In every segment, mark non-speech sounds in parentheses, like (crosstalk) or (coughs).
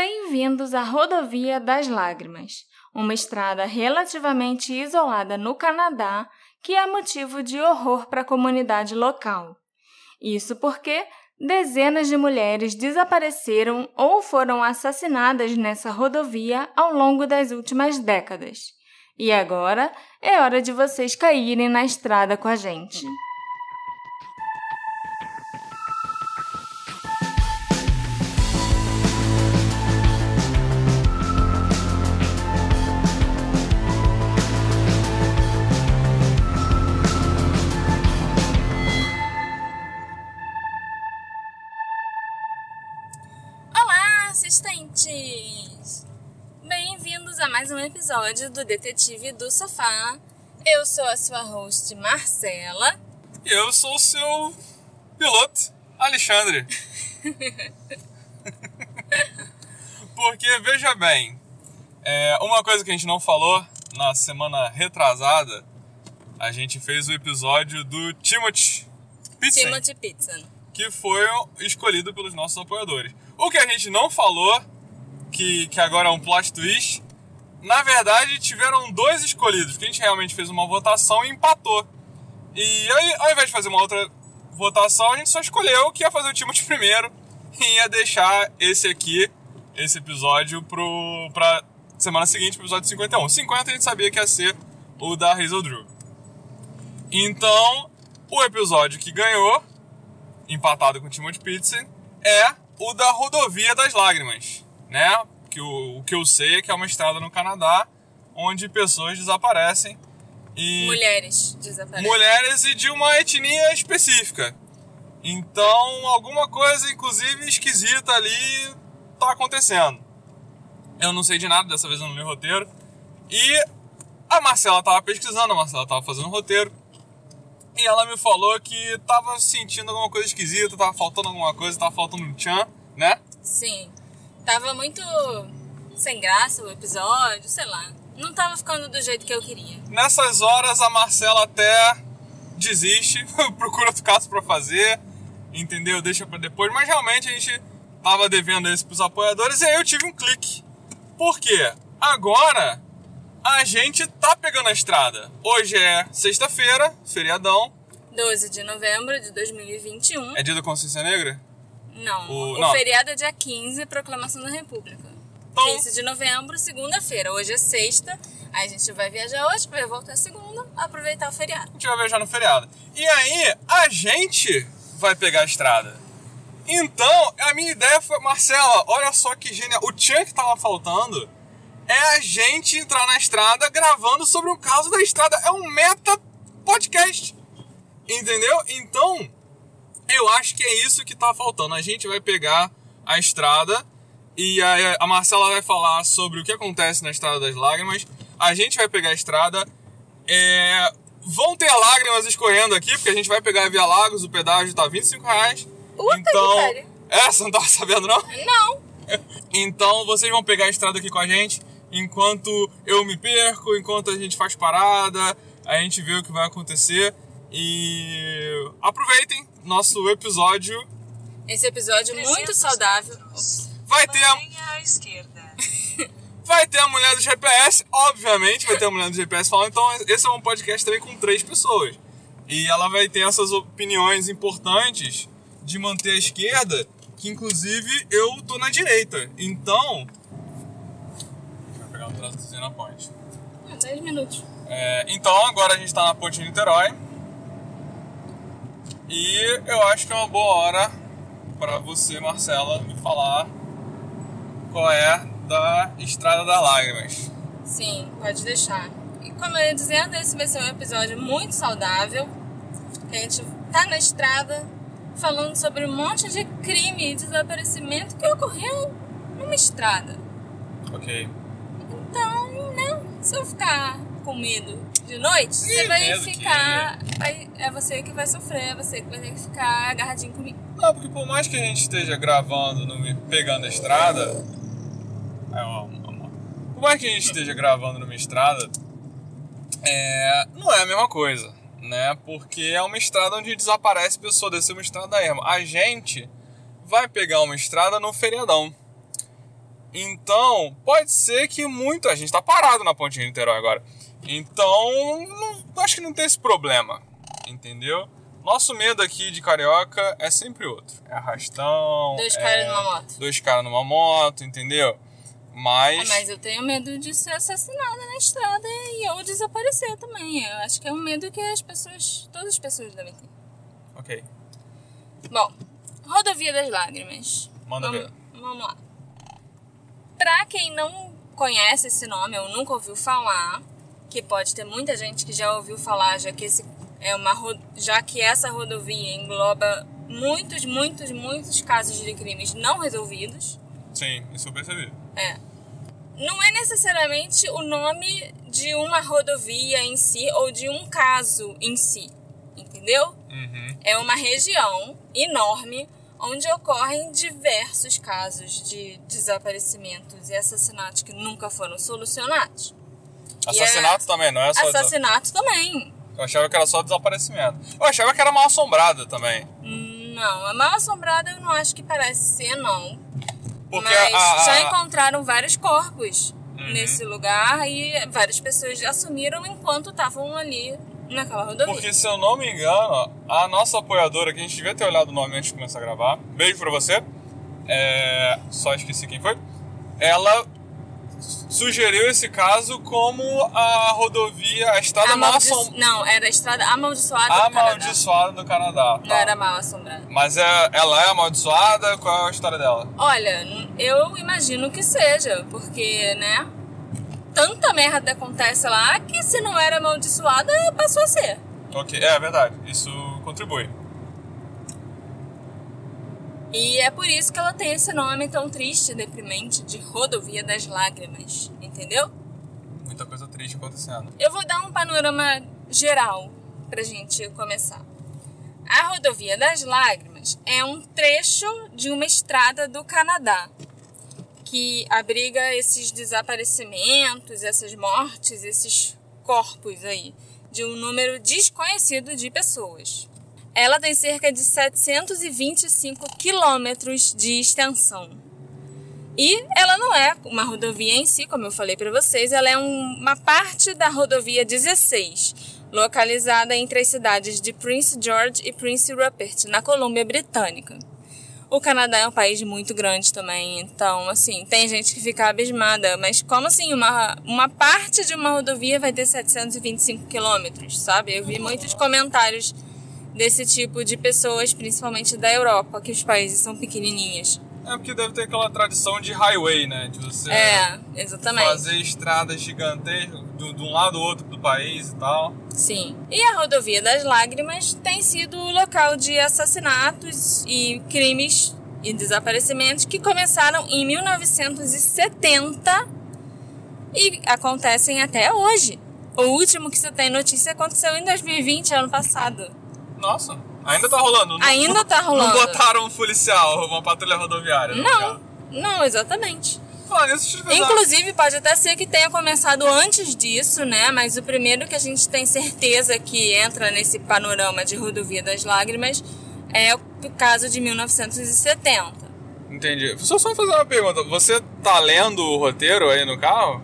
Bem-vindos à Rodovia das Lágrimas, uma estrada relativamente isolada no Canadá que é motivo de horror para a comunidade local. Isso porque dezenas de mulheres desapareceram ou foram assassinadas nessa rodovia ao longo das últimas décadas. E agora é hora de vocês caírem na estrada com a gente. Episódio do Detetive do Sofá. Eu sou a sua host Marcela. E eu sou o seu piloto, Alexandre. (laughs) Porque, veja bem, é, uma coisa que a gente não falou na semana retrasada, a gente fez o episódio do Timothy Pizza. Timothy Pizza. Que foi escolhido pelos nossos apoiadores. O que a gente não falou, que, que agora é um plot twist, na verdade tiveram dois escolhidos, que a gente realmente fez uma votação e empatou. E aí, ao invés de fazer uma outra votação, a gente só escolheu que ia fazer o Timothy primeiro (laughs) e ia deixar esse aqui, esse episódio, pro, pra semana seguinte, episódio 51. 50 a gente sabia que ia ser o da Hazel Drew. Então, o episódio que ganhou, empatado com o Timothy Pizza, é o da Rodovia das Lágrimas, né? Que o, o que eu sei é que é uma estrada no Canadá onde pessoas desaparecem e mulheres desaparecem. Mulheres e de uma etnia específica. Então, alguma coisa inclusive esquisita ali tá acontecendo. Eu não sei de nada, dessa vez eu não li o roteiro. E a Marcela tava pesquisando, a Marcela tava fazendo roteiro. E ela me falou que tava sentindo alguma coisa esquisita, tava faltando alguma coisa, tava faltando um tchan, né? Sim. Tava muito sem graça o episódio, sei lá. Não tava ficando do jeito que eu queria. Nessas horas a Marcela até desiste, (laughs) procura outro caso pra fazer, entendeu? Deixa pra depois. Mas realmente a gente tava devendo isso pros apoiadores e aí eu tive um clique. Por quê? Agora a gente tá pegando a estrada. Hoje é sexta-feira, feriadão. 12 de novembro de 2021. É dia da consciência negra? Não. O, o não. feriado é dia 15, proclamação da República. Então, 15 de novembro, segunda-feira. Hoje é sexta. Aí a gente vai viajar hoje, vai voltar segunda, aproveitar o feriado. A gente vai viajar no feriado. E aí, a gente vai pegar a estrada. Então, a minha ideia foi, Marcela, olha só que genial. O tchan que tava faltando é a gente entrar na estrada gravando sobre um caso da estrada. É um meta podcast. Entendeu? Então, eu acho que é isso que tá faltando. A gente vai pegar a estrada e a, a Marcela vai falar sobre o que acontece na Estrada das Lágrimas. A gente vai pegar a estrada. É, vão ter lágrimas escorrendo aqui, porque a gente vai pegar a Via Lagos, o pedágio tá 25 reais. Puta então, é, você não tava sabendo não? Não. Então vocês vão pegar a estrada aqui com a gente enquanto eu me perco, enquanto a gente faz parada, a gente vê o que vai acontecer e aproveitem nosso episódio. Esse episódio muito saudável. Vai ter a... à esquerda. (laughs) vai ter a mulher do GPS, obviamente vai ter a mulher do GPS falando. Então esse é um podcast também com três pessoas. E ela vai ter essas opiniões importantes de manter a esquerda, que inclusive eu tô na direita. Então, pegar um trânsitozinho na ponte. É, 10 minutos. É, então agora a gente tá na ponte de Niterói. E eu acho que é uma boa hora para você, Marcela, me falar qual é da Estrada das Lágrimas. Sim, pode deixar. E como eu ia dizendo, esse vai ser um episódio muito saudável. Que a gente tá na estrada falando sobre um monte de crime e desaparecimento que ocorreu numa estrada. Ok. Então, né? Se eu ficar com medo de noite, que você vai ficar. Vai, é você que vai sofrer, é você que vai ter que ficar agarradinho comigo. Não, porque por mais que a gente esteja gravando, no, pegando a estrada. É, ó, por mais que a gente esteja gravando numa estrada, é, não é a mesma coisa, né? Porque é uma estrada onde desaparece pessoa, descer uma estrada erma. A gente vai pegar uma estrada no feriadão. Então, pode ser que muito. A gente tá parado na ponte de Niterói agora. Então, não, acho que não tem esse problema. Entendeu? Nosso medo aqui de carioca é sempre outro. É arrastão. Dois é caras numa moto. Dois caras numa moto, entendeu? Mas. É, mas eu tenho medo de ser assassinada na estrada e eu desaparecer também. Eu acho que é um medo que as pessoas. Todas as pessoas devem ter. Ok. Bom, Rodovia das Lágrimas. Manda vamos, ver. Vamos lá. Pra quem não conhece esse nome ou nunca ouviu falar, que pode ter muita gente que já ouviu falar, já que esse é uma já que essa rodovia engloba muitos, muitos, muitos casos de crimes não resolvidos. Sim, isso eu percebi. É. Não é necessariamente o nome de uma rodovia em si ou de um caso em si, entendeu? Uhum. É uma região enorme onde ocorrem diversos casos de desaparecimentos e assassinatos que nunca foram solucionados. Assassinato também, não é só. Assassinato também. Eu achava que era só desaparecimento. Eu achava que era mal assombrada também. Não, a mal assombrada eu não acho que parece ser, não. Porque Mas a, já encontraram vários corpos Uhum. nesse lugar e várias pessoas assumiram enquanto estavam ali naquela rodovia. Porque se eu não me engano, a nossa apoiadora, que a gente devia ter olhado o nome antes de começar a gravar, beijo pra você, é, só esqueci quem foi, ela sugeriu esse caso como a rodovia, a estrada mal Amaldi... assom... Não, era a estrada amaldiçoada do Canadá. amaldiçoada do Canadá. Não tá. era mal assombrada. Mas é, ela é amaldiçoada? Qual é a história dela? Olha, eu imagino que seja, porque, né? Tanta merda acontece lá que se não era amaldiçoada, passou a ser. Ok, é verdade, isso contribui. E é por isso que ela tem esse nome tão triste e deprimente de Rodovia das Lágrimas, entendeu? Muita coisa triste acontecendo. Eu vou dar um panorama geral pra gente começar. A Rodovia das Lágrimas é um trecho de uma estrada do Canadá que abriga esses desaparecimentos, essas mortes, esses corpos aí de um número desconhecido de pessoas. Ela tem cerca de 725 quilômetros de extensão. E ela não é uma rodovia em si, como eu falei para vocês, ela é um- uma parte da rodovia 16, localizada entre as cidades de Prince George e Prince Rupert, na Colômbia Britânica. O Canadá é um país muito grande também, então, assim, tem gente que fica abismada, mas como assim uma, uma parte de uma rodovia vai ter 725 quilômetros, sabe? Eu vi muitos comentários desse tipo de pessoas, principalmente da Europa, que os países são pequenininhos. É porque deve ter aquela tradição de highway, né? De você É, exatamente. fazer estradas gigantescas de um lado ou outro do país e tal. Sim. E a Rodovia das Lágrimas tem sido o local de assassinatos e crimes e desaparecimentos que começaram em 1970 e acontecem até hoje. O último que você tem notícia aconteceu em 2020, ano passado. Nossa, ainda tá rolando. Não- Ainda tá rolando. Não botaram um policial, uma patrulha rodoviária. no Não, não, exatamente. Falando Inclusive, pode até ser que tenha começado antes disso, né? Mas o primeiro que a gente tem certeza que entra nesse panorama de Rodovia das Lágrimas é o caso de 1970. Entendi. Só só fazer uma pergunta. Você tá lendo o roteiro aí no carro?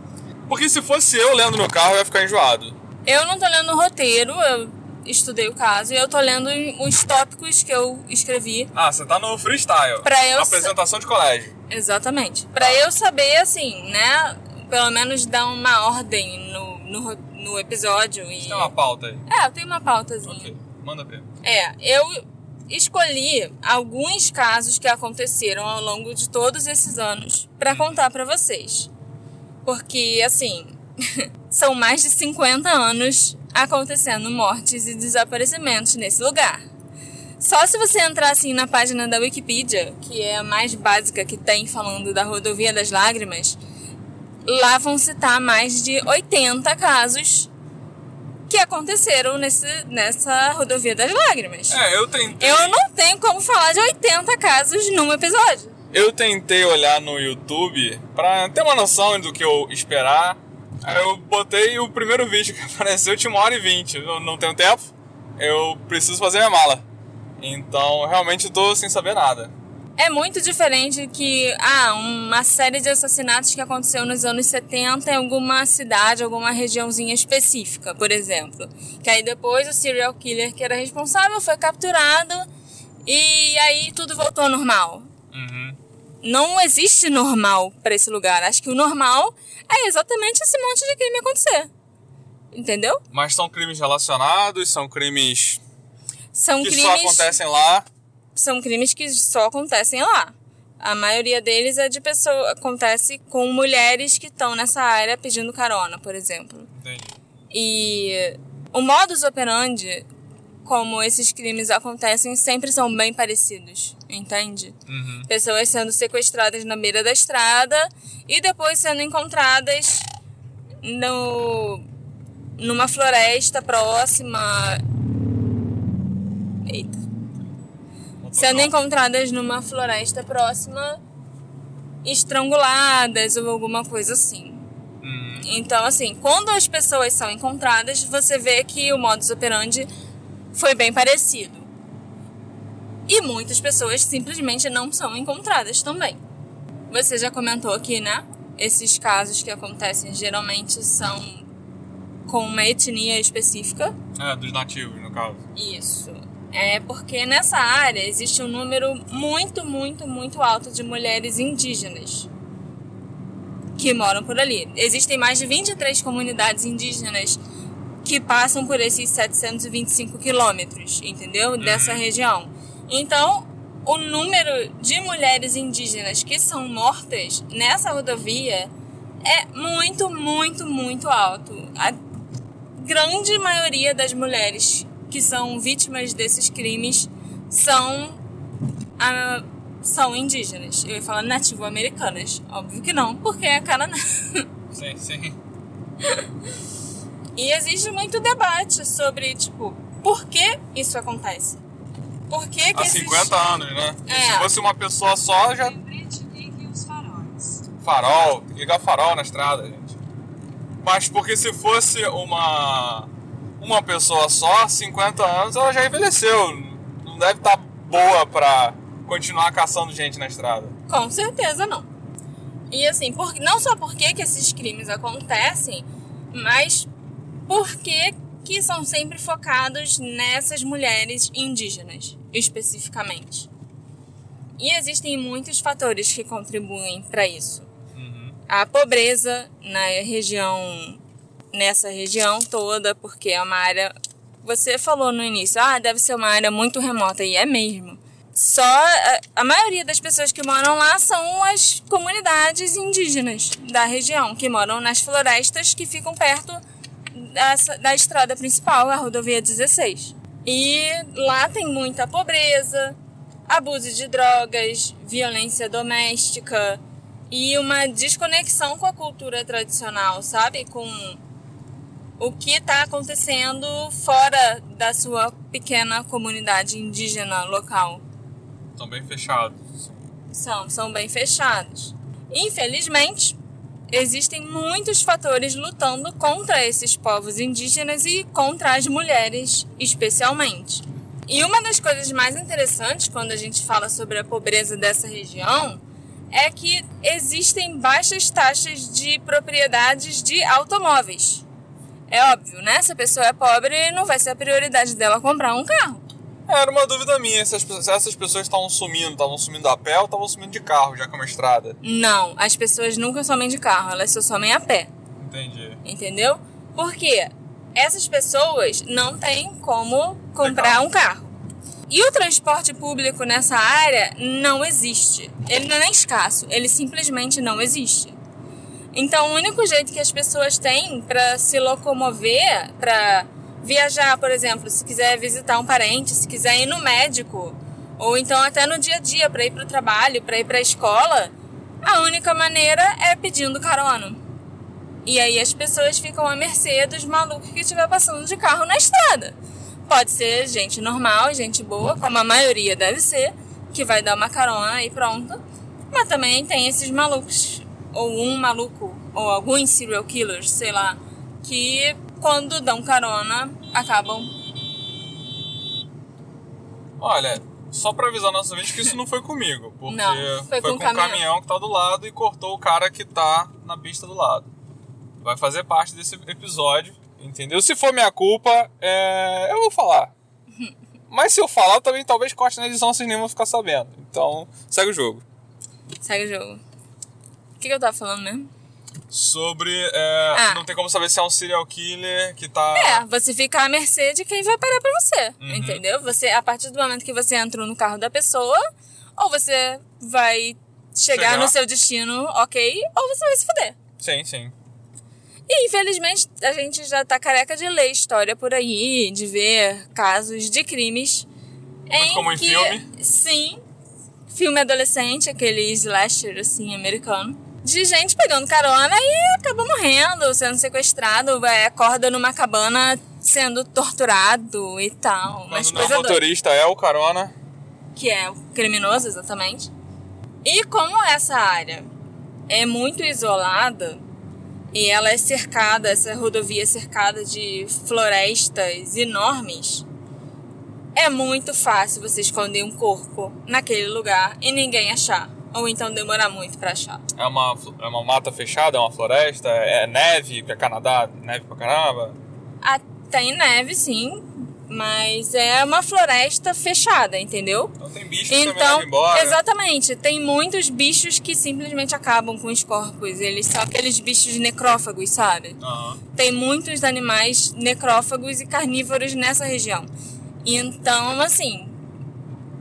Porque se fosse eu lendo no carro, eu ia ficar enjoado. Eu não tô lendo o roteiro, eu estudei o caso e eu tô lendo os tópicos que eu escrevi. Ah, você tá no freestyle. Pra eu Apresentação de colégio. Exatamente. Pra eu saber, assim, né? Pelo menos dar uma ordem no, no, no episódio. E... Tem uma pauta aí. É, eu tenho uma pautazinha. Ok, manda ver. É, eu escolhi alguns casos que aconteceram ao longo de todos esses anos pra contar pra vocês. Porque, assim, (laughs) são mais de 50 anos acontecendo mortes e desaparecimentos nesse lugar. Só se você entrar assim na página da Wikipedia, que é a mais básica que tem falando da Rodovia das Lágrimas, lá vão citar mais de 80 casos que aconteceram nesse, nessa Rodovia das Lágrimas. É, eu tentei. Eu não tenho como falar de 80 casos num episódio. Eu tentei olhar no YouTube pra ter uma noção do que eu esperar. Aí eu botei o primeiro vídeo que (laughs) apareceu tinha uma hora e vinte. Eu não tenho tempo, eu preciso fazer minha mala. Então realmente tô sem saber nada. é muito diferente que ah, uma série de assassinatos que aconteceu nos anos 70 em alguma cidade, alguma regiãozinha específica, por exemplo. Que aí depois o serial killer que era responsável foi capturado e aí tudo voltou ao normal. Uhum. Não existe normal para esse lugar. Acho que o normal é exatamente esse monte de crime acontecer. Entendeu? Mas são crimes relacionados, são crimes São que crimes só acontecem lá. são crimes que só acontecem lá. A maioria deles é de pessoa acontece com mulheres que estão nessa área pedindo carona, por exemplo. Entendi. E o modus operandi como esses crimes acontecem sempre são bem parecidos, entende? Uhum. Pessoas sendo sequestradas na beira da estrada e depois sendo encontradas no numa floresta próxima. Eita. Sendo encontradas numa floresta próxima, estranguladas ou alguma coisa assim. Uhum. Então, assim, quando as pessoas são encontradas, você vê que o modus operandi foi bem parecido. E muitas pessoas simplesmente não são encontradas também. Você já comentou aqui, né? Esses casos que acontecem geralmente são com uma etnia específica. É, dos nativos, no caso. Isso. É porque nessa área existe um número muito, muito, muito alto de mulheres indígenas que moram por ali. Existem mais de 23 comunidades indígenas que passam por esses 725 quilômetros, entendeu? Dessa região. Então, o número de mulheres indígenas que são mortas nessa rodovia é muito, muito, muito alto. A grande maioria das mulheres que são vítimas desses crimes são, ah, são indígenas. Eu ia falar nativo-americanas. Óbvio que não, porque é Canaã. (laughs) Sim, sim. E existe muito debate sobre, tipo, por que isso acontece? Por que que Há esses- 50 anos, né? É. Se fosse uma pessoa só, já. Farol, tem que ligar farol na estrada, gente. Mas porque se fosse uma. Uma pessoa só, 50 anos, ela já envelheceu. Não deve estar boa pra continuar caçando gente na estrada. Com certeza não. E assim, por, não só por que que esses crimes acontecem, mas por que que são sempre focados nessas mulheres indígenas, especificamente. E existem muitos fatores que contribuem para isso. A pobreza na região, nessa região toda, porque é uma área. Você falou no início, ah, deve ser uma área muito remota, e é mesmo. Só a, a maioria das pessoas que moram lá são as comunidades indígenas da região, que moram nas florestas que ficam perto da estrada principal, a rodovia 16. E lá tem muita pobreza, abuso de drogas, violência doméstica e uma desconexão com a cultura tradicional, sabe? Com o que está acontecendo fora da sua pequena comunidade indígena local. Estão bem fechados. São, são bem fechados. Infelizmente, existem muitos fatores lutando contra esses povos indígenas e contra as mulheres, especialmente. E uma das coisas mais interessantes quando a gente fala sobre a pobreza dessa região é que existem baixas taxas de propriedades de automóveis. É óbvio, né? Se a pessoa é pobre, não vai ser a prioridade dela comprar um carro. Era uma dúvida minha se, as se essas pessoas estavam sumindo, estavam sumindo a pé ou estavam sumindo de carro, já que é uma estrada. Não, as pessoas nunca somem de carro, elas só somem a pé. Entendi. Entendeu? Porque essas pessoas não têm como comprar carro. um carro. E o transporte público nessa área não existe. Ele não é nem escasso, ele simplesmente não existe. Então, o único jeito que as pessoas têm para se locomover, para viajar, por exemplo, se quiser visitar um parente, se quiser ir no médico, ou então até no dia a dia para ir para o trabalho, para ir para a escola, a única maneira é pedindo carona. E aí as pessoas ficam à mercê dos malucos que estiver passando de carro na estrada. Pode ser gente normal, gente boa, como a maioria deve ser, que vai dar uma carona e pronto. Mas também tem esses malucos, ou um maluco, ou alguns serial killers, sei lá, que quando dão carona acabam. Olha, Só pra avisar nossos ouvintes que isso não foi comigo, (laughs) porque Não, foi com com o o caminhão. caminhão que tá do lado e cortou o cara que tá na pista do lado. Vai fazer parte desse episódio, entendeu? Se for minha culpa, é, eu vou falar. (laughs) Mas se eu falar, também talvez corte na edição, vocês nem vão ficar sabendo. Então, segue o jogo. Segue o jogo. O que, que eu tava falando mesmo? Sobre. é, Ah. Não tem como saber se é um serial killer que tá. É, você fica à mercê de quem vai parar pra você, Uhum. entendeu? Você, a partir do momento que você entrou no carro da pessoa, ou você vai chegar, Chegar. no seu destino, ok, ou você vai se fuder. Sim, sim. E infelizmente a gente já tá careca de ler história por aí, de ver casos de crimes. Muito como em que, filme? Sim. Filme adolescente, aquele slasher assim, americano. De gente pegando carona e acaba morrendo, sendo sequestrado, é, acorda numa cabana sendo torturado e tal. Não coisas o motorista, é o carona. que é o criminoso, exatamente. E como essa área é muito isolada e ela é cercada, essa rodovia é cercada de florestas enormes, é muito fácil você esconder um corpo naquele lugar e ninguém achar. Ou então demorar muito pra achar. É uma, é uma mata fechada, é uma floresta, é neve, porque é Canadá, neve pra caramba. Ah, tem neve, sim, mas é uma floresta fechada, entendeu? Então tem bicho que também Então, embora. exatamente, tem muitos bichos que simplesmente acabam com os corpos. Eles são aqueles bichos necrófagos, sabe? Aham. Tem muitos animais necrófagos e carnívoros nessa região. Então, assim,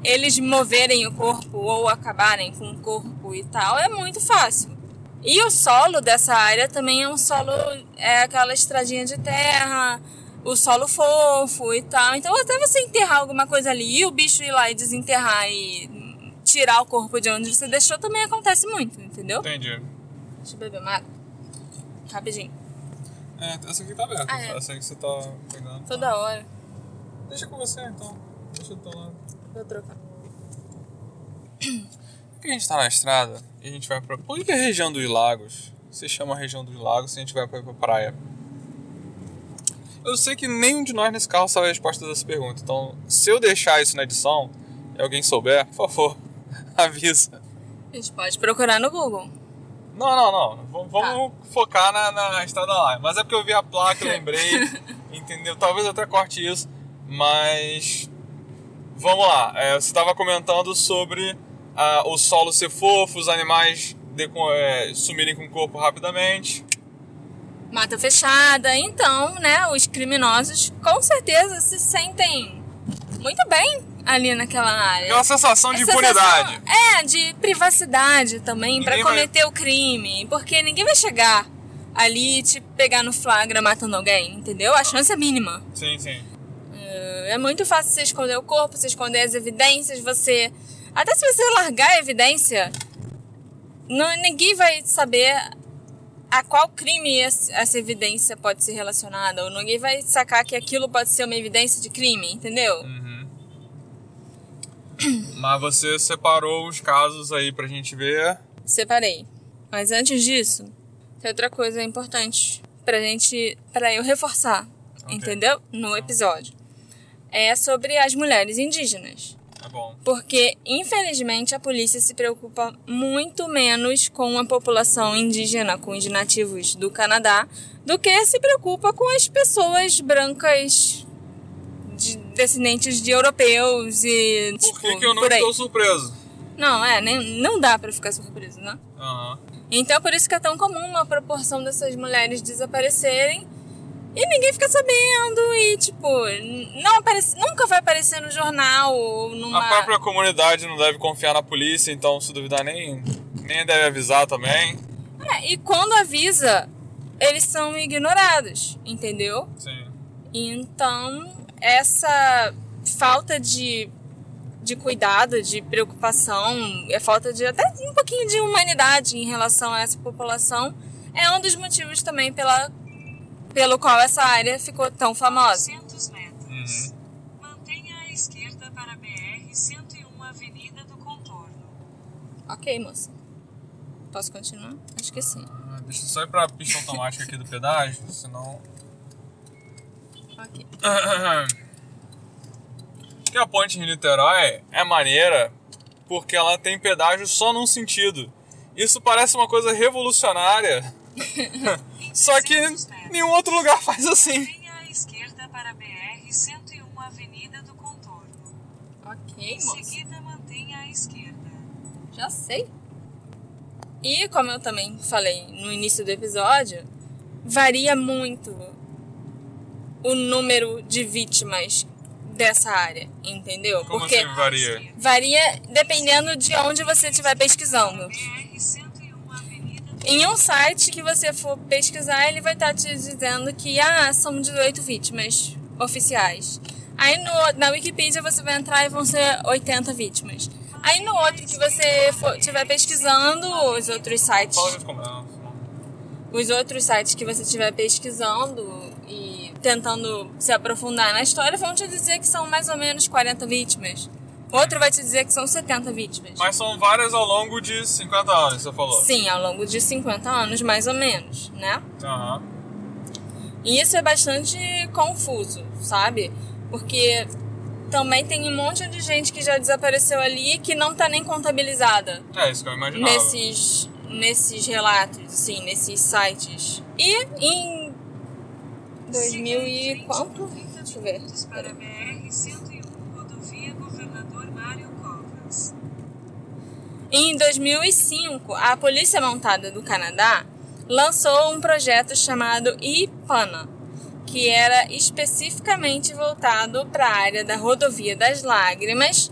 eles moverem o corpo ou acabarem com o corpo e tal é muito fácil. E o solo dessa área também é um solo, é aquela estradinha de terra, o solo fofo e tal. Então, até você enterrar alguma coisa ali e o bicho ir lá e desenterrar e tirar o corpo de onde você deixou também acontece muito, entendeu? Entendi. Deixa eu beber uma água. Rapidinho. É, essa aqui tá aberta. Ah, é. Essa aí que você tá pegando. Toda hora. Deixa com você então. Deixa teu lado. Vou trocar. Por que a gente tá na estrada e a gente vai pra. Por que a região dos lagos se chama região dos lagos se a gente vai pra, pra praia? Eu sei que nenhum de nós nesse carro sabe a resposta dessa pergunta. Então, se eu deixar isso na edição e alguém souber, por favor, (laughs) avisa. A gente pode procurar no Google. Não, não, não. V- vamos focar na, na estrada lá. Mas é porque eu vi a placa e (laughs) lembrei. entendeu? Talvez eu até corte isso. Mas. Vamos lá. É, você estava comentando sobre ah, o solo ser fofo, os animais decom- é, sumirem com o corpo rapidamente. Mata fechada. Então, né, os criminosos com certeza se sentem muito bem ali naquela área. Aquela sensação de impunidade. sensação- É, de privacidade também pra Ninguém vai- cometer o crime. Porque ninguém vai chegar ali e te pegar no flagra matando alguém, entendeu? A chance é mínima. Sim, sim. É muito fácil você esconder o corpo, você esconder as evidências, você. Até se você largar a evidência, não, ninguém vai saber a qual crime essa evidência pode ser relacionada. Ou ninguém vai sacar que aquilo pode ser uma evidência de crime, entendeu? Uhum. Mas você separou os casos aí pra gente ver. Separei. Mas antes disso, tem outra coisa importante pra gente. pra eu reforçar, Ok. entendeu? No episódio. É sobre as mulheres indígenas. Tá bom. Porque, infelizmente, a polícia se preocupa muito menos com a população indígena, com os nativos do Canadá, do que se preocupa com as pessoas brancas de- descendentes de europeus e. Por tipo, que, que eu não por aí. estou surpreso? Não, é, nem, não dá pra ficar surpreso, né? Aham. Então, por isso que é tão comum uma proporção dessas mulheres desaparecerem e ninguém fica sabendo e, tipo, não aparece, nunca vai aparecer no jornal ou numa... A própria comunidade não deve confiar na polícia, então se duvidar nem, nem deve avisar também. É, e quando avisa, eles são ignorados, entendeu? Sim. Então, essa falta de, de cuidado, de preocupação, é falta de até um pouquinho de humanidade em relação a essa população, é um dos motivos também pela, pelo qual essa área ficou tão famosa. 200 metros. Mantenha à esquerda para BR-101 Avenida do Contorno. Ok, moça. Posso continuar? Acho que sim. Ah, Deixa eu só ir pra pista automática aqui do pedágio, senão. Ok. (coughs) que a ponte Rio-Niterói é maneira porque ela tem pedágio só num sentido. Isso parece uma coisa revolucionária. (laughs) só que nenhum outro lugar faz assim. Mantenha à esquerda para BR-101 Avenida do Contorno. Ok, Em seguida, mantenha à esquerda. Já sei. E como eu também falei no início do episódio, varia muito o número de vítimas dessa área, entendeu? Como Porque assim varia? varia dependendo de onde você estiver pesquisando. BR-101 Avenida do Em um site que você for pesquisar, ele vai estar te dizendo que ah, são 18 vítimas oficiais. Aí no, na Wikipedia você vai entrar e vão ser 80 vítimas. Aí no outro que você estiver pesquisando, os outros sites, não, os outros sites que você estiver pesquisando e tentando se aprofundar na história vão te dizer que são mais ou menos 40 vítimas. Outro vai te dizer que são 70 vítimas. Mas são várias ao longo de 50 anos, você falou. Sim, ao longo de 50 anos, mais ou menos, né? Aham. E isso é bastante confuso, sabe? Porque também tem um monte de gente que já desapareceu ali que não tá nem contabilizada É isso que eu imaginava. nesses, nesses relatos, assim, nesses sites. E em 2000 e quanto? Deixa eu ver. para BR-101 Rodovia Governador Mário Covas. Em 2005, a Polícia Montada do Canadá lançou um projeto chamado IPANA, que era especificamente voltado para a área da Rodovia das Lágrimas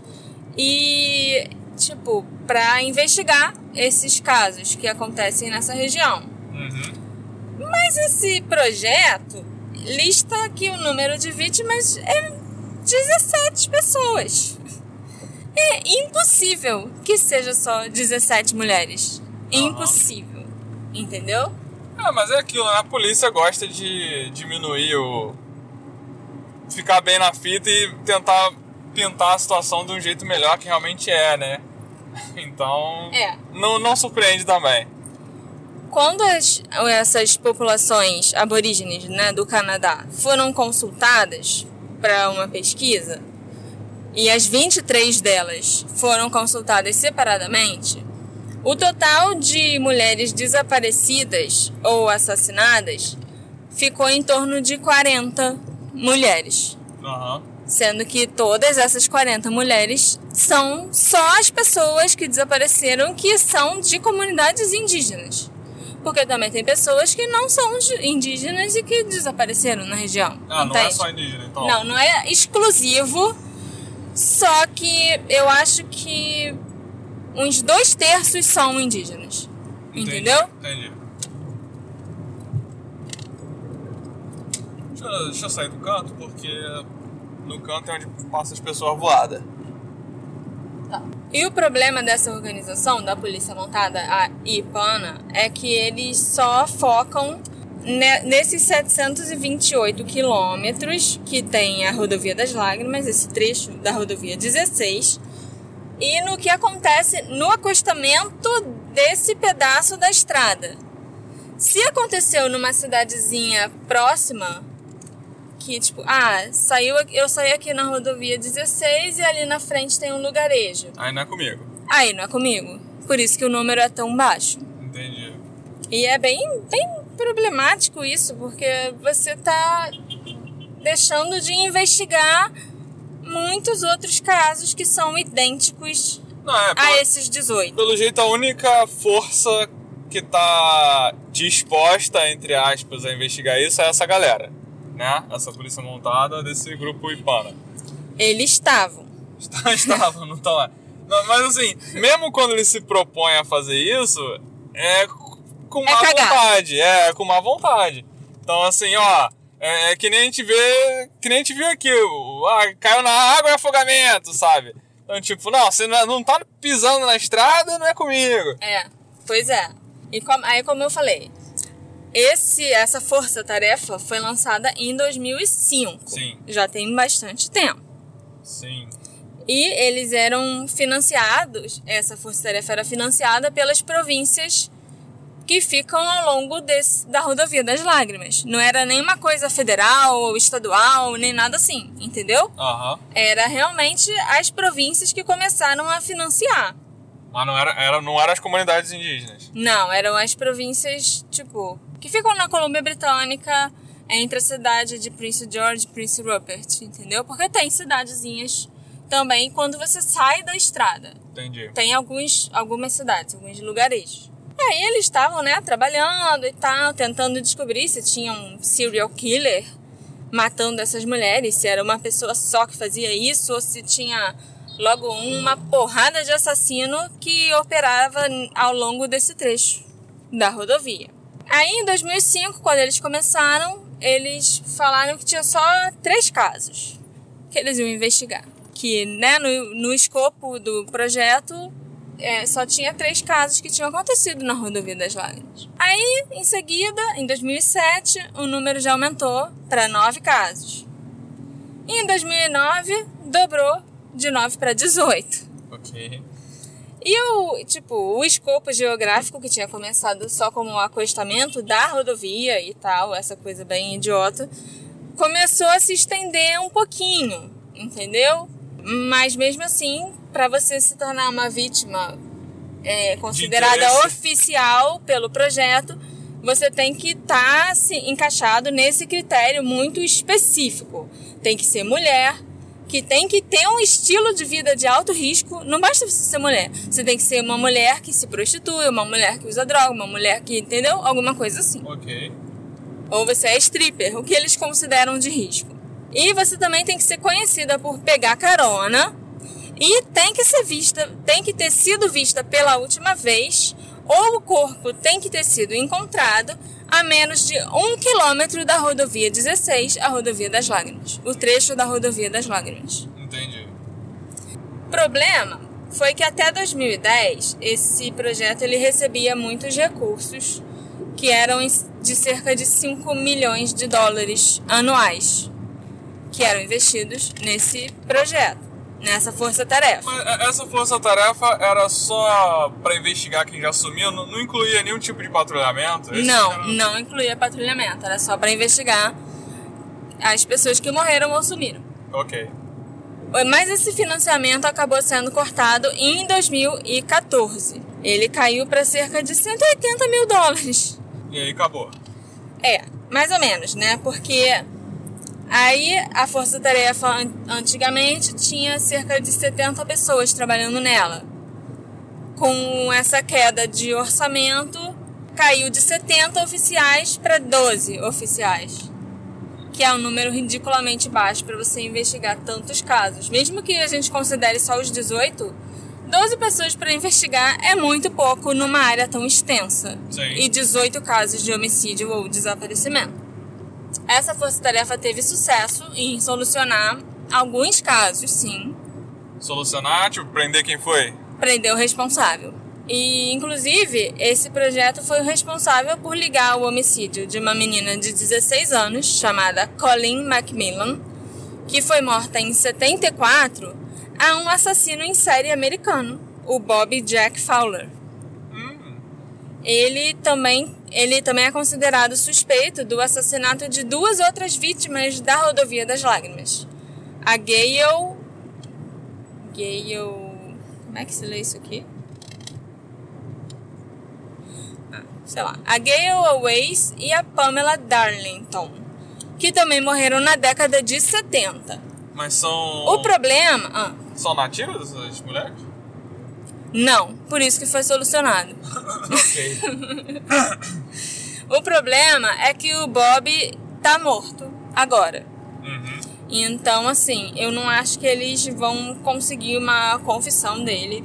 e, tipo, para investigar esses casos que acontecem nessa região. Uhum. Mas esse projeto lista que o número de vítimas é 17 pessoas. É impossível que seja só 17 mulheres. Impossível. Entendeu? Ah, mas é aquilo, né? A polícia gosta de diminuir o. ficar bem na fita e tentar pintar a situação de um jeito melhor que realmente é, né? Então. É. Não, não surpreende também. Quando as- essas populações aborígenes né, do Canadá foram consultadas para uma pesquisa, e as 23 delas foram consultadas separadamente, o total de mulheres desaparecidas ou assassinadas ficou em torno de 40 mulheres. Aham. Sendo que todas essas 40 mulheres são só as pessoas que desapareceram que são de comunidades indígenas. Porque também tem pessoas que não são indígenas e que desapareceram na região. Ah, não é só indígena, então. Não, não é exclusivo. Só que eu acho que uns dois terços são indígenas. Entendi, Entendeu? Entendi. Deixa, eu- deixa eu sair do canto, porque no canto é onde passa as pessoas voadas. E o problema dessa organização, da Polícia Montada, a IPANA, é que eles só focam ne- nesses 728 quilômetros que tem a Rodovia das Lágrimas, esse trecho da rodovia 16, e no que acontece no acostamento desse pedaço da estrada. Se aconteceu numa cidadezinha próxima, que tipo, ah, saiu, eu saí aqui na rodovia 16 e ali na frente tem um lugarejo. Aí não é comigo. Aí não é comigo. Por isso que o número é tão baixo. Entendi. E é bem, bem problemático isso, porque você tá deixando de investigar muitos outros casos que são idênticos Não, é, a esses 18. pelo jeito a única força que tá disposta, entre aspas, a investigar isso é essa galera. Né? Essa polícia montada desse grupo Ipana. Eles estavam. (laughs) Estavam, não estão lá. Não, mas assim, mesmo quando ele se propõe a fazer isso, é com má cagado. vontade. É, com má vontade. Então, assim, ó, é, é que nem a gente vê. Que nem a gente viu aqui. Ah, caiu na água é afogamento, sabe? Então, tipo, não, você não não tá pisando na estrada, não é comigo. É, pois é. E aí, como eu falei, esse, essa força-tarefa foi lançada em 2005. Sim. Já tem bastante tempo. Sim. E eles eram financiados, essa força-tarefa era financiada pelas províncias que ficam ao longo desse, da rodovia das lágrimas. Não era nenhuma coisa federal ou estadual, nem nada assim, entendeu? Aham. Era realmente as províncias que começaram a financiar. Mas não era, era, não eram as comunidades indígenas. Não, eram as províncias, tipo, que ficam na Colômbia Britânica, entre a cidade de Prince George e Prince Rupert, entendeu? Porque tem cidadezinhas também quando você sai da estrada. Entendi. Tem alguns, algumas cidades, alguns lugarejos. Aí eles estavam, né, trabalhando e tal, tentando descobrir se tinha um serial killer matando essas mulheres, se era uma pessoa só que fazia isso ou se tinha logo uma porrada de assassino que operava ao longo desse trecho da rodovia. Aí em 2005, quando eles começaram, eles falaram que tinha só três casos que eles iam investigar. Que né, no, no escopo do projeto é, só tinha três casos que tinham acontecido na rodovia das Lágrimas. Aí, em seguida, em 2007, o número já aumentou para nove casos. E em 2009, dobrou de 9 para 18. Ok. E o, tipo, o escopo geográfico que tinha começado só como um acostamento da rodovia e tal, essa coisa bem idiota, começou a se estender um pouquinho, entendeu? Mas mesmo assim, para você se tornar uma vítima é, considerada oficial pelo projeto, você tem que estar tá, se encaixado nesse critério muito específico. Tem que ser mulher, que tem que ter um estilo de vida de alto risco. Não basta você ser mulher. Você tem que ser uma mulher que se prostitui, uma mulher que usa droga, uma mulher que, entendeu? Alguma coisa assim. Ok. Ou você é stripper, o que eles consideram de risco. E você também tem que ser conhecida por pegar carona e tem que ser vista, tem que ter sido vista pela última vez, ou o corpo tem que ter sido encontrado a menos de um quilômetro da rodovia 16, a rodovia das lágrimas. O trecho da rodovia das lágrimas. Entendi. O problema foi que até 2010 esse projeto ele recebia muitos recursos que eram de cerca de 5 milhões de dólares anuais que eram investidos nesse projeto nessa força-tarefa. É, essa força-tarefa era só pra investigar quem já sumiu? Não, não incluía nenhum tipo de patrulhamento? Esse Não, era- não incluía patrulhamento, era só para investigar as pessoas que morreram ou sumiram. Ok. Mas esse financiamento acabou sendo cortado em 2014. Ele caiu para cerca de 180 mil dólares. E aí acabou. É, mais ou menos, né? Porque aí a Força Tarefa an- antigamente tinha cerca de 70 pessoas trabalhando nela. Com essa queda de orçamento, caiu de 70 oficiais para 12 oficiais. Que é um número ridiculamente baixo para você investigar tantos casos. Mesmo que a gente considere só os 18, 12 pessoas para investigar é muito pouco numa área tão extensa. Sim. E 18 casos de homicídio ou desaparecimento. Essa força-tarefa teve sucesso em solucionar alguns casos, sim. Solucionar, tipo, prender quem foi? Prender o responsável. E, inclusive, esse projeto foi o responsável por ligar o homicídio de uma menina de 16 anos, chamada Colleen Macmillan, que foi morta em 74, a um assassino em série americano, o Bob Jack Fowler. Ele também, ele também é considerado suspeito do assassinato de duas outras vítimas da rodovia das lágrimas. A Gayle. Gayle. Como é que se lê isso aqui? Ah, sei lá. A Gayle Ways e a Pamela Darlington, que também morreram na década de 70. Mas são. O problema. Ah, São nativas essas mulheres? Não, por isso que foi solucionado. ok. (laughs) O problema é que o Bob tá morto agora. Uhum. Então, assim, eu não acho que eles vão conseguir uma confissão dele.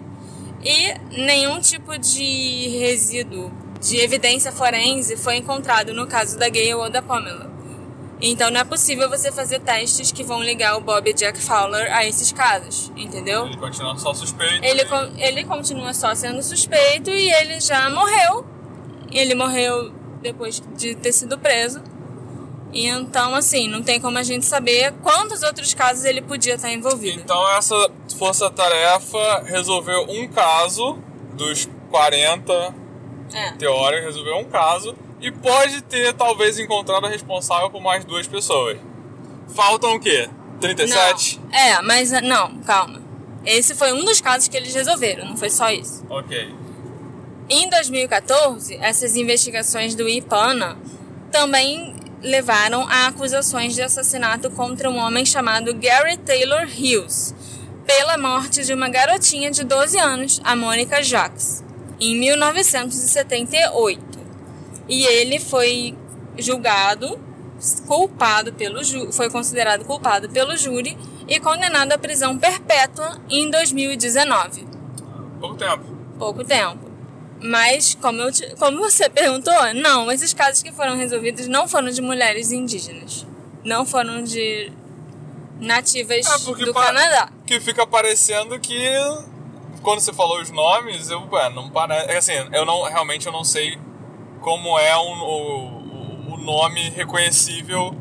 E nenhum tipo de resíduo de evidência forense foi encontrado no caso da Gayle ou da Pamela. Então não é possível você fazer testes que vão ligar o Bob Jack Fowler a esses casos, entendeu? Ele continua só suspeito. Ele, con- ele continua só sendo suspeito e ele já morreu. Ele morreu depois de ter sido preso. E então, assim, não tem como a gente saber quantos outros casos ele podia estar envolvido. Então essa força-tarefa resolveu um caso dos 40 É. teórica, resolveu um caso e pode ter talvez encontrado a responsável por mais duas pessoas. Faltam o quê? 37? Não. É, mas uh, não, calma. Esse foi um dos casos que eles resolveram, não foi só isso. Ok. Em 2014, essas investigações do IPANA também levaram a acusações de assassinato contra um homem chamado Gary Taylor Hughes, pela morte de uma garotinha de 12 anos, a Mônica Jacques, em 1978. E ele foi julgado, culpado pelo foi considerado culpado pelo júri e condenado à prisão perpétua em 2019. Pouco tempo. Pouco tempo. Mas, como, eu te- como você (laughs) perguntou, não, esses casos que foram resolvidos não foram de mulheres indígenas. Não foram de nativas É, do Canadá. Que fica parecendo que quando você falou os nomes, eu, ué, não parece. Assim, eu não realmente eu não sei como é um- o, o nome reconhecível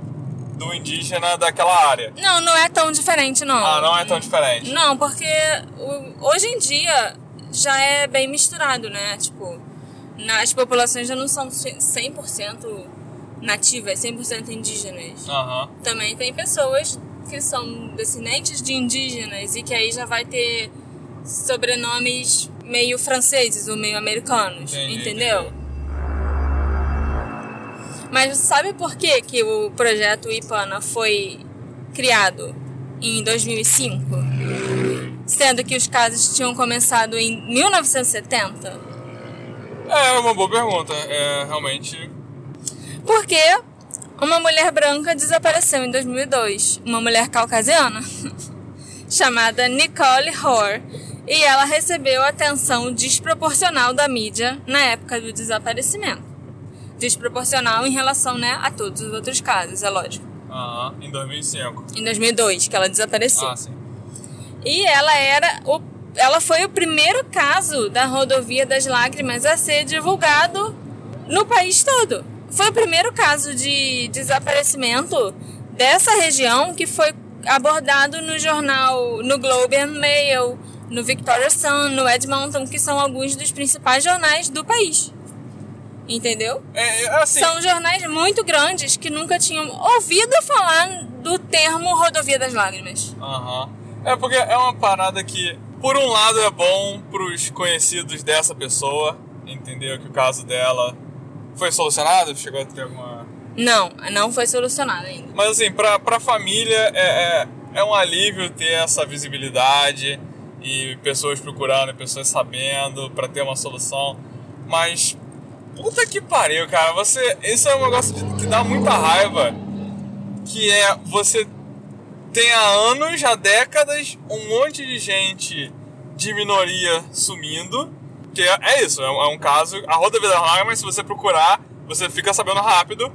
do indígena daquela área. Não, não é tão diferente, não. Ah, não é tão diferente. Não, porque hoje em dia já é bem misturado, né? Tipo, as populações já não são 100% nativas, 100% indígenas. Aham. Também tem pessoas que são descendentes de indígenas e que aí já vai ter sobrenomes meio franceses ou meio americanos, Entendi, entendeu? entendi. Mas você sabe por que, que o projeto IPANA foi criado em 2005? Sendo que os casos tinham começado em 1970? É uma boa pergunta. É realmente. Porque uma mulher branca desapareceu em 2002, uma mulher caucasiana, (laughs) chamada Nicole Hoare, e ela recebeu atenção desproporcional da mídia na época do desaparecimento. Desproporcional em relação né, a todos os outros casos, é lógico. Aham. Em 2005. Em 2002, que ela desapareceu. Ah, sim. E ela era o, ela foi o primeiro caso da rodovia das lágrimas a ser divulgado no país todo. Foi o primeiro caso de desaparecimento dessa região que foi abordado no jornal, no Globe and Mail, no Victoria Sun, no Edmonton, que são alguns dos principais jornais do país. Entendeu? É, é assim. São jornais muito grandes que nunca tinham ouvido falar do termo Rodovia das Lágrimas. Aham. É porque é uma parada que, por um lado, é bom pros conhecidos dessa pessoa, entendeu? Que o caso dela foi solucionado, chegou a ter alguma. Não, não foi solucionado ainda. Mas assim, pra, pra família é, é, é um alívio ter essa visibilidade e pessoas procurando, pessoas sabendo pra ter uma solução. Mas puta que pariu, cara. Você. Isso é um negócio de- que dá muita raiva. Que é você tem há anos, há décadas, um monte de gente de minoria sumindo. Que é, é isso, é um, é um caso. A rodovia das lágrimas, se você procurar, você fica sabendo rápido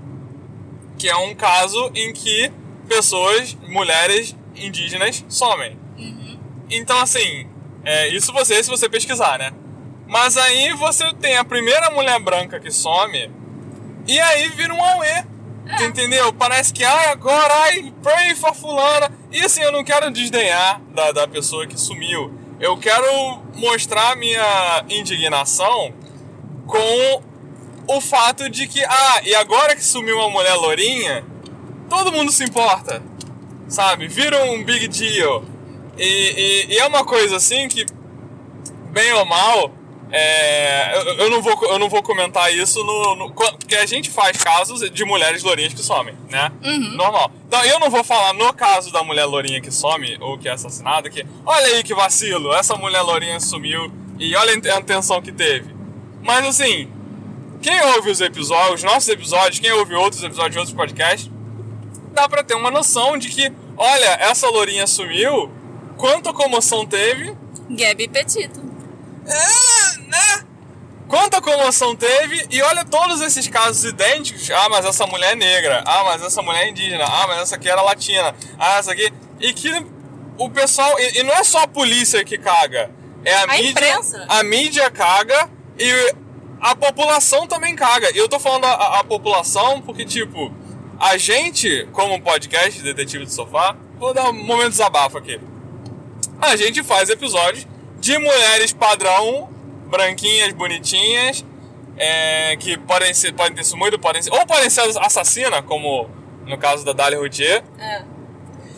que é um caso em que pessoas, mulheres indígenas, somem. Então, assim, é, isso você, se você pesquisar, né? Mas aí você tem a primeira mulher branca que some, e aí vira um auê. Tu Entendeu? Parece que, ai, agora, ai, pray for fulana. E assim, eu não quero desdenhar da, da pessoa que sumiu. Eu quero mostrar minha indignação com o fato de que, ah, e agora que sumiu uma mulher lourinha, todo mundo se importa, sabe? Vira um big deal. E, e- e é uma coisa assim que, bem ou mal, é, eu, eu não vou, eu não vou comentar isso no, no- Porque a gente faz casos de mulheres lourinhas que somem, né? Normal. Então eu não vou falar no caso da mulher lourinha que some ou que é assassinada, que olha aí que vacilo, essa mulher lourinha sumiu e olha a intenção que teve. Mas assim, quem ouve os episódios, os nossos episódios, quem ouve outros episódios de outros podcasts, dá pra ter uma noção de que, olha, essa lourinha sumiu, quanta comoção teve, Gabi Petito. é, né? Quanta comoção teve, e olha todos esses casos idênticos. Ah, mas essa mulher é negra. Ah, mas essa mulher é indígena. Ah, mas essa aqui era latina. Ah, essa aqui. E que o pessoal. E, e não é só a polícia que caga. É a, A mídia. imprensa. A mídia caga e a população também caga. E eu tô falando a, a- população porque, tipo, a gente, como podcast Detetive do Sofá, vou dar um momento de desabafo aqui a gente faz episódios de mulheres padrão, branquinhas, bonitinhas, é, que podem, ser, podem ter sumido, podem ser, ou podem ser assassina, como no caso da Dali Routier. É.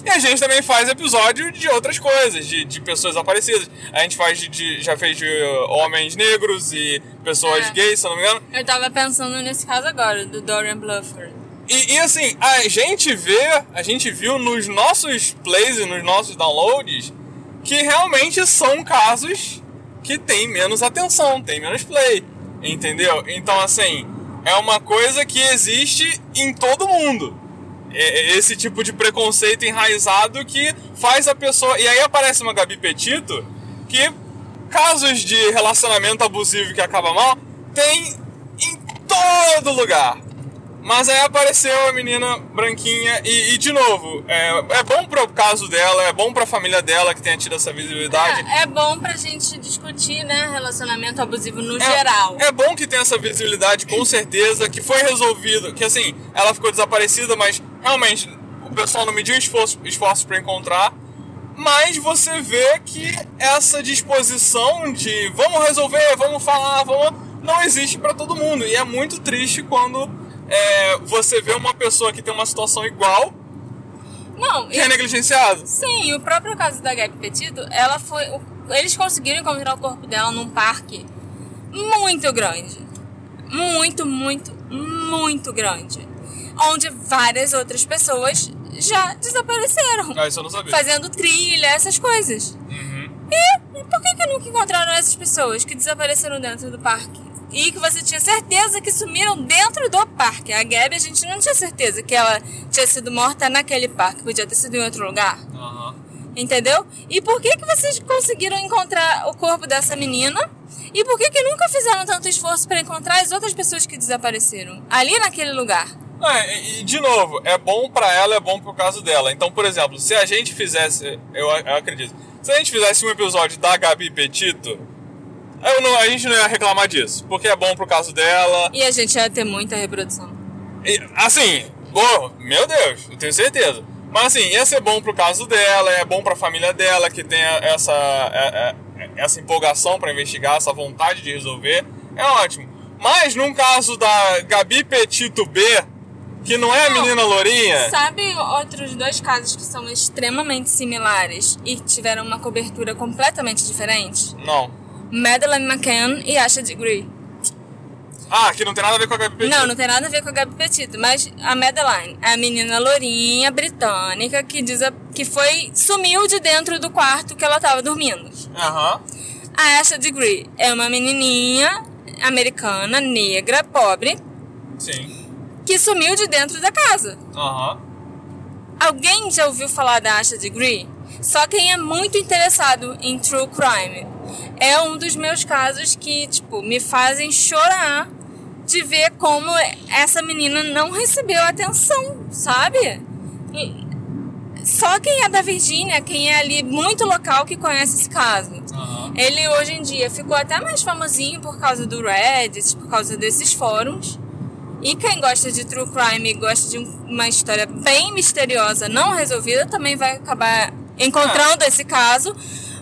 E a gente também faz episódio de outras coisas, de, de pessoas aparecidas. A gente faz de, de- já fez de uh, homens negros e pessoas É. gays, se eu não me engano. Eu tava pensando nesse caso agora, do Dorian Bluffer. E, e, assim, a gente vê, a gente viu nos nossos plays e nos nossos downloads que realmente são casos que tem menos atenção, tem menos play, entendeu? Então, assim, é uma coisa que existe em todo mundo. É- é esse tipo de preconceito enraizado que faz a pessoa. E aí aparece uma Gabi Petito que casos de relacionamento abusivo que acaba mal tem em todo lugar. Mas aí apareceu a menina branquinha e, e, de novo, é, é bom pro caso dela, é bom pra família dela que tenha tido essa visibilidade. É, é bom pra gente discutir, né, relacionamento abusivo no É- geral. É bom que tenha essa visibilidade, com certeza, que foi resolvido, que assim, ela ficou desaparecida, mas realmente o pessoal não mediu esforço, esforços para encontrar. Mas você vê que essa disposição de vamos resolver, vamos falar, vamos, não existe para todo mundo. E é muito triste quando é, você vê uma pessoa que tem uma situação igual Não, que é negligenciado. Sim, o próprio caso da Gabi Petito, ela foi. Eles conseguiram encontrar o corpo dela num parque muito grande. Muito, muito, muito grande. Onde várias outras pessoas já desapareceram. Ah, isso eu não sabia. Fazendo trilha, essas coisas. Uhum. E por que, que nunca encontraram essas pessoas que desapareceram dentro do parque? E que você tinha certeza que sumiram dentro do parque. A Gabi, a gente não tinha certeza que ela tinha sido morta naquele parque. Podia ter sido em outro lugar. Aham. Entendeu? E por que, que vocês conseguiram encontrar o corpo dessa menina? E por que, que nunca fizeram tanto esforço para encontrar as outras pessoas que desapareceram? Ali naquele lugar. É, e de novo, é bom pra ela, é bom pro caso dela. Então, por exemplo, se a gente fizesse, eu, eu acredito, se a gente fizesse um episódio da Gabi Petito, eu não, a gente não ia reclamar disso, porque é bom pro caso dela. E a gente ia ter muita reprodução. E, assim, oh, meu Deus, eu tenho certeza. Mas assim, ia ser bom pro caso dela, é bom pra família dela que tenha essa, é- é- essa empolgação pra investigar, essa vontade de resolver. É ótimo. Mas num caso da Gabi Petito B, que não é a menina lourinha. Sabe outros dois casos que são extremamente similares e tiveram uma cobertura completamente diferente? Não. Madeleine McCann e Asha Degree. Ah, que não tem nada a ver com a Gabi Petito. Não, não tem nada a ver com a Gabi Petito, mas a Madeline é a menina lourinha britânica que diz a- que foi sumiu de dentro do quarto que ela estava dormindo. Aham. A Asha Degree é uma menininha americana, negra, pobre, Sim. que sumiu de dentro da casa. Aham. Alguém já ouviu falar da Asha Degree? Só quem é muito interessado em true crime. É um dos meus casos que, tipo, me fazem chorar de ver como essa menina não recebeu atenção, sabe? Só quem é da Virgínia, quem é ali muito local que conhece esse caso. Aham. Ele hoje em dia ficou até mais famosinho por causa do Reddit, por causa desses fóruns. E quem gosta de true crime e gosta de um- uma história bem misteriosa, não resolvida, também vai acabar encontrando esse caso.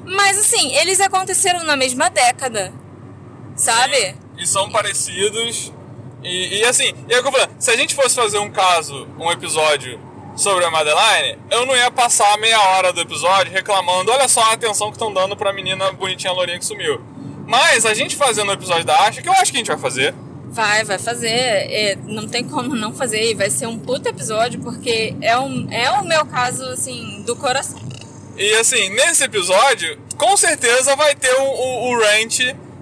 Mas assim, eles aconteceram na mesma década. Sabe? E são parecidos. E, e assim, e é o que eu falei, se a gente fosse fazer um caso, um episódio sobre a Madeline, eu não ia passar meia hora do episódio reclamando, olha só a atenção que estão dando pra menina bonitinha lourinha que sumiu. Mas a gente fazendo o episódio da Asha, que eu acho que a gente vai fazer, Vai, vai fazer. É, não tem como não fazer. E vai ser um puto episódio, porque é, um, é o meu caso, assim, do coração. E assim, nesse episódio, com certeza vai ter o, o, o rant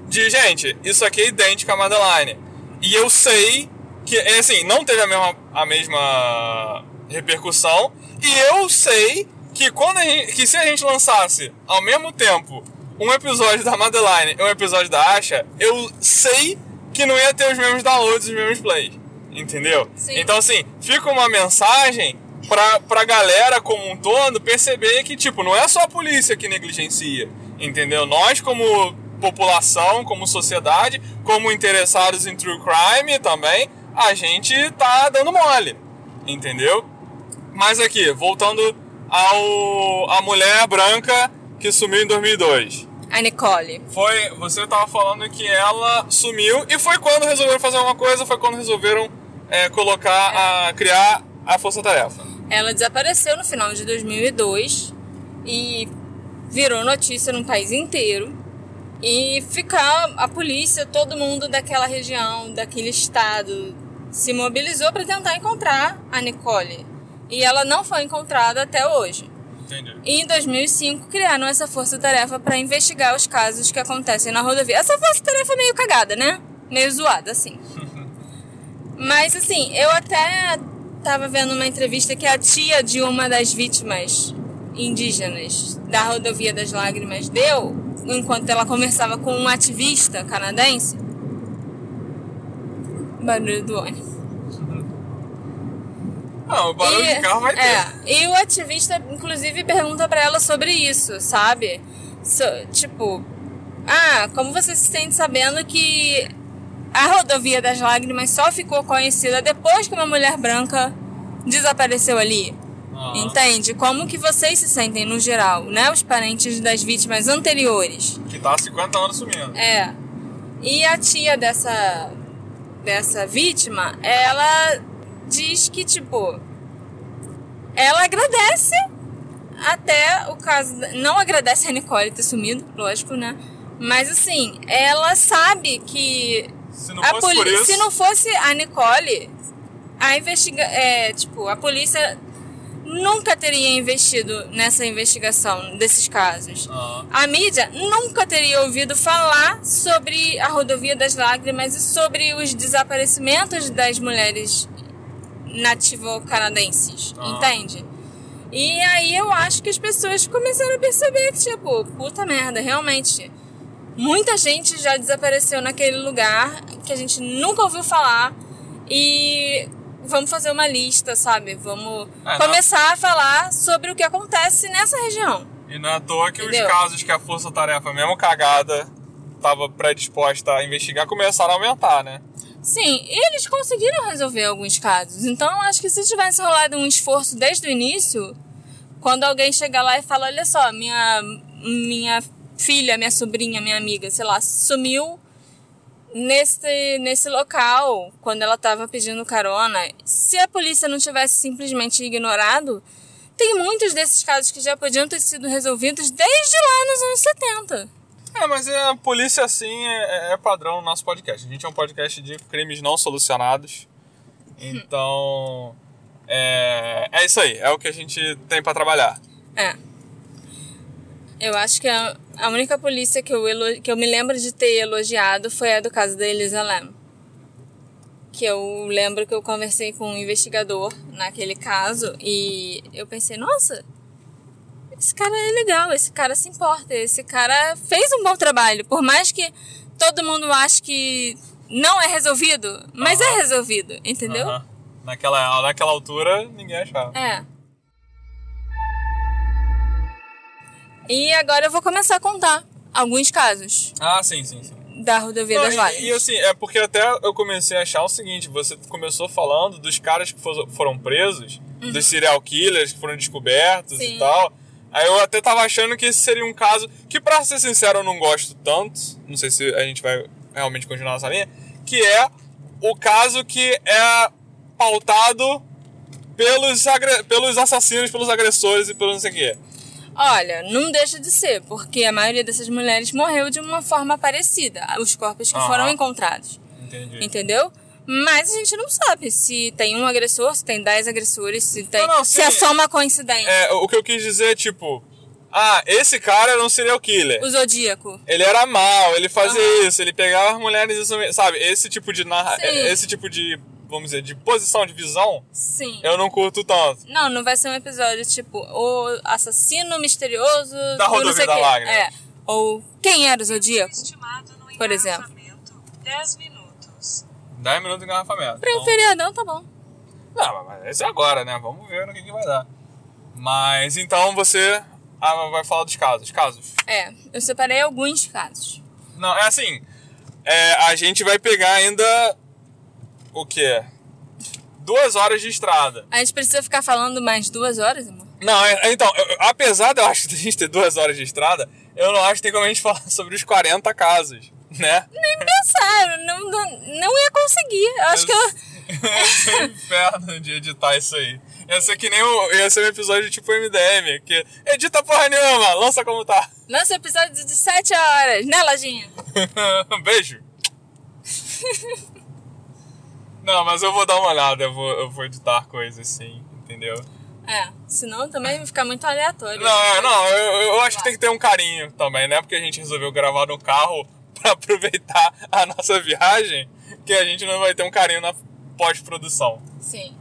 de, gente, isso aqui é idêntico à Madeline. E eu sei que, é assim, não teve a mesma, a mesma repercussão. E eu sei que, quando a gente, que se a gente lançasse ao mesmo tempo um episódio da Madeline e um episódio da Asha, eu sei que não ia ter os mesmos downloads e os mesmos plays. Entendeu? Sim. Então, assim, fica uma mensagem pra, pra galera como um todo perceber que, tipo, não é só a polícia que negligencia, entendeu? Nós, como população, como sociedade, como interessados em true crime também, a gente tá dando mole, entendeu? Mas aqui, voltando ao a mulher branca que sumiu em 2002. A Nicole. Foi, você tava falando que ela sumiu e foi quando resolveram fazer alguma coisa, foi quando resolveram é, colocar, a, criar a Força Tarefa. Ela desapareceu no final de 2002 e virou notícia no país inteiro. E ficar a polícia, todo mundo daquela região, daquele estado, se mobilizou para tentar encontrar a Nicole. E ela não foi encontrada até hoje. Entendi. E em 2005 criaram essa força-tarefa para investigar os casos que acontecem na rodovia. Essa força-tarefa é meio cagada, né? Meio zoada, assim. (laughs) Mas assim, eu até tava vendo uma entrevista que a tia de uma das vítimas indígenas da rodovia das lágrimas deu enquanto ela conversava com um ativista canadense. Barulho do ônibus. Não, o barulho E- de carro vai ter. É, e o ativista, inclusive, pergunta pra ela sobre isso, sabe? So- tipo, ah, como você se sente sabendo que a rodovia das lágrimas só ficou conhecida depois que uma mulher branca desapareceu ali? Aham. Entende? Como que vocês se sentem no geral, né? Os parentes das vítimas anteriores. Que tá há 50 anos sumindo. É. E a tia dessa dessa vítima, ela diz que tipo ela agradece até o caso, não agradece a Nicole ter sumido, lógico, né? Mas assim, ela sabe que Se não a fosse isso. se não fosse a Nicole, a investiga é, tipo, a polícia nunca teria investido nessa investigação desses casos. Aham. A mídia nunca teria ouvido falar sobre a rodovia das lágrimas e sobre os desaparecimentos das mulheres nativo-canadenses, Ah. entende? E aí eu acho que as pessoas começaram a perceber que, tipo, puta merda, realmente. Muita gente já desapareceu naquele lugar que a gente nunca ouviu falar. E vamos fazer uma lista, sabe? Vamos não- começar a falar sobre o que acontece nessa região. E não é à toa que Entendeu? os casos que a Força Tarefa, mesmo cagada, tava predisposta a investigar, começaram a aumentar, né? Sim, e eles conseguiram resolver alguns casos. Então, acho que se tivesse rolado um esforço desde o início, quando alguém chega lá e fala: Olha só, minha, minha filha, minha sobrinha, minha amiga, sei lá, sumiu nesse, nesse local quando ela estava pedindo carona. Se a polícia não tivesse simplesmente ignorado, tem muitos desses casos que já podiam ter sido resolvidos desde lá nos anos 70. É, mas é, a polícia, assim, é, é padrão no nosso podcast. A gente é um podcast de crimes não solucionados. Então, é, é isso aí. É o que a gente tem pra trabalhar. É. Eu acho que a, a única polícia que eu, que eu me lembro de ter elogiado foi a do caso da Elisa Lam. Que eu lembro que eu conversei com um investigador naquele caso e eu pensei, nossa, esse cara é legal, esse cara se importa, esse cara fez um bom trabalho. Por mais que todo mundo ache que não é resolvido, mas Aham. é resolvido, entendeu? Aham. Naquela, naquela altura, ninguém achava. É. E agora eu vou começar a contar alguns casos Ah, sim, sim, sim. da rodovia Não, das e- Lágrimas. E, assim, é porque até eu comecei a achar o seguinte: você começou falando dos caras que fo- foram presos, dos serial killers que foram descobertos Uhum. Sim. e tal. Aí eu até tava achando que esse seria um caso que, pra ser sincero, eu não gosto tanto. Não sei se a gente vai realmente continuar nessa linha. Que é o caso que é pautado pelos, pelos assassinos, pelos agressores e pelo não sei o quê. Olha, não deixa de ser, porque a maioria dessas mulheres morreu de uma forma parecida, os corpos que Aham. foram encontrados. Entendi. Entendeu? Mas a gente não sabe se tem um agressor, se tem dez agressores, se tem. Não, não, se sim. é só uma coincidência. É, o que eu quis dizer é tipo. Ah, esse cara era um serial killer. O Zodíaco. Ele era mal, ele fazia Aham. isso, ele pegava as mulheres, isso, sabe? Esse tipo de narra... Sim. esse tipo de, vamos dizer, de posição de visão, Sim. eu não curto tanto. Não, não vai ser um episódio tipo o assassino misterioso Da rodovia da. Lágrima. É. Ou quem era o Zodíaco? Por exemplo. engarrafamento, 10 minutos. 10 minutos de engarrafamento. Pra um Então- feriadão, tá bom. Não, mas esse é agora, né? Vamos ver no que, que vai dar. Mas então você ah, vai falar dos casos. Casos. É, eu separei alguns casos. Não, é assim. é, a gente vai pegar ainda. O quê? Duas horas de estrada. A gente precisa ficar falando mais duas horas, amor? Não, é- então, eu- apesar de eu acho que (laughs) a gente ter duas horas de estrada, eu não acho que tem como a gente (laughs) falar sobre os 40 casos, né? Pensaram, não, não, não ia conseguir. Eu acho que eu. Ia (laughs) ser um inferno de editar isso aí. Ia ser que nem o. Ia ser um episódio tipo MDM, que edita porra nenhuma, lança como tá. Lança episódio de 7 horas, né, Lojinha? Um Beijo. Não, mas eu vou dar uma olhada, eu vou, eu vou editar coisas sim, entendeu? É, senão também vai ficar muito aleatório. Não, é, não, eu, eu acho que tem que ter um carinho também, né? Porque a gente resolveu gravar no carro (laughs) pra aproveitar a nossa viagem, que a gente não vai ter um carinho na pós-produção. Sim.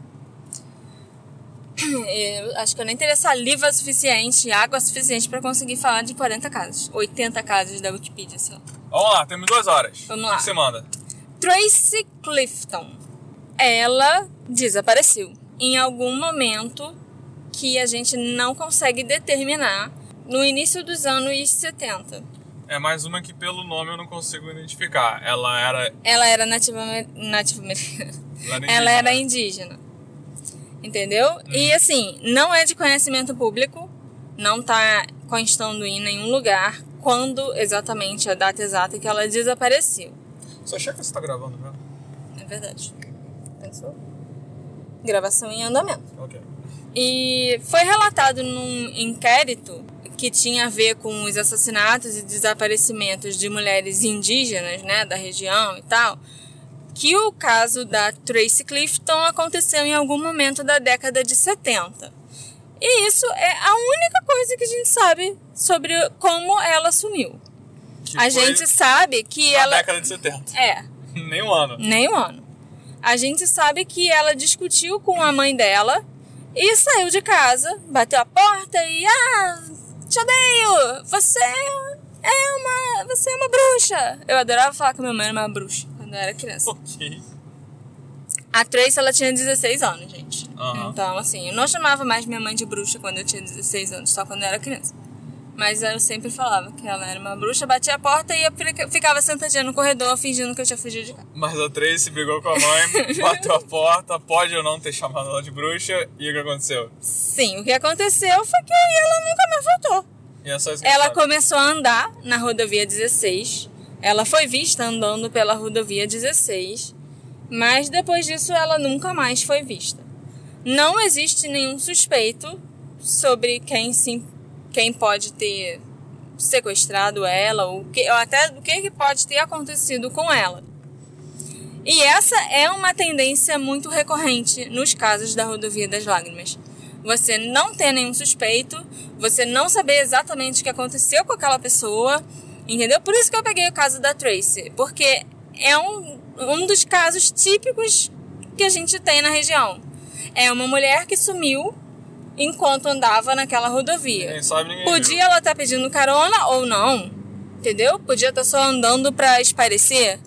(clears throat) Eu acho que eu nem teria saliva suficiente, água suficiente pra conseguir falar de 40 casos. 80 casos da Wikipedia, sei lá. Vamos lá, temos duas horas. Vamos O lá. que você manda? Tracy Clifton. Ela desapareceu em algum momento que a gente não consegue determinar no início dos anos 70. É mais uma que pelo nome eu não consigo identificar. Ela era. Ela era nativa, nativa americana. Ela era Ela era indígena. indígena. Entendeu? E assim, não é de conhecimento público, não tá constando em nenhum lugar quando exatamente a data exata que ela desapareceu. Só checa se tá gravando mesmo. É verdade. Pensou? Gravação em andamento. Ok. E foi relatado num inquérito que tinha a ver com os assassinatos e desaparecimentos de mulheres indígenas, né, da região e tal, que o caso da Tracy Clifton aconteceu em algum momento da década de 70. E isso é a única coisa que a gente sabe sobre como ela sumiu. Que a gente sabe que Na ela década de 70. é (laughs) Nem um ano. nem um ano. A gente sabe que ela discutiu com a mãe dela e saiu de casa, bateu a porta e ah, te odeio! Você é uma, você é uma bruxa. Eu adorava falar que minha mãe era uma bruxa quando eu era criança. Ok. A Tracy ela tinha 16 anos, gente. Aham. Então, assim, eu não chamava mais minha mãe de bruxa quando eu tinha 16 anos, só quando eu era criança. Mas eu sempre falava que ela era uma bruxa, batia a porta e ficava sentadinha no corredor fingindo que eu tinha fugido de casa. Mas a Tracy brigou com a mãe, (laughs) bateu a porta, pode ou não ter chamado ela de bruxa, e o que aconteceu? Sim, o que aconteceu foi que ela nunca mais voltou. E é só isso que a gente Ela sabe. começou a andar na rodovia 16. Ela foi vista andando pela rodovia 16. Mas depois disso ela nunca mais foi vista. Não existe nenhum suspeito sobre quem sim, quem pode ter sequestrado ela ou, que, ou até o que, que pode ter acontecido com ela. E essa é uma tendência muito recorrente nos casos da rodovia das lágrimas. Você não ter nenhum suspeito, você não saber exatamente o que aconteceu com aquela pessoa, entendeu? Por isso que eu peguei o caso da Tracy, porque é um, um dos casos típicos que a gente tem na região. É uma mulher que sumiu enquanto andava naquela rodovia. Ninguém sabe, ninguém Podia ela estar pedindo carona ou não, entendeu? Podia estar só andando pra esparecer,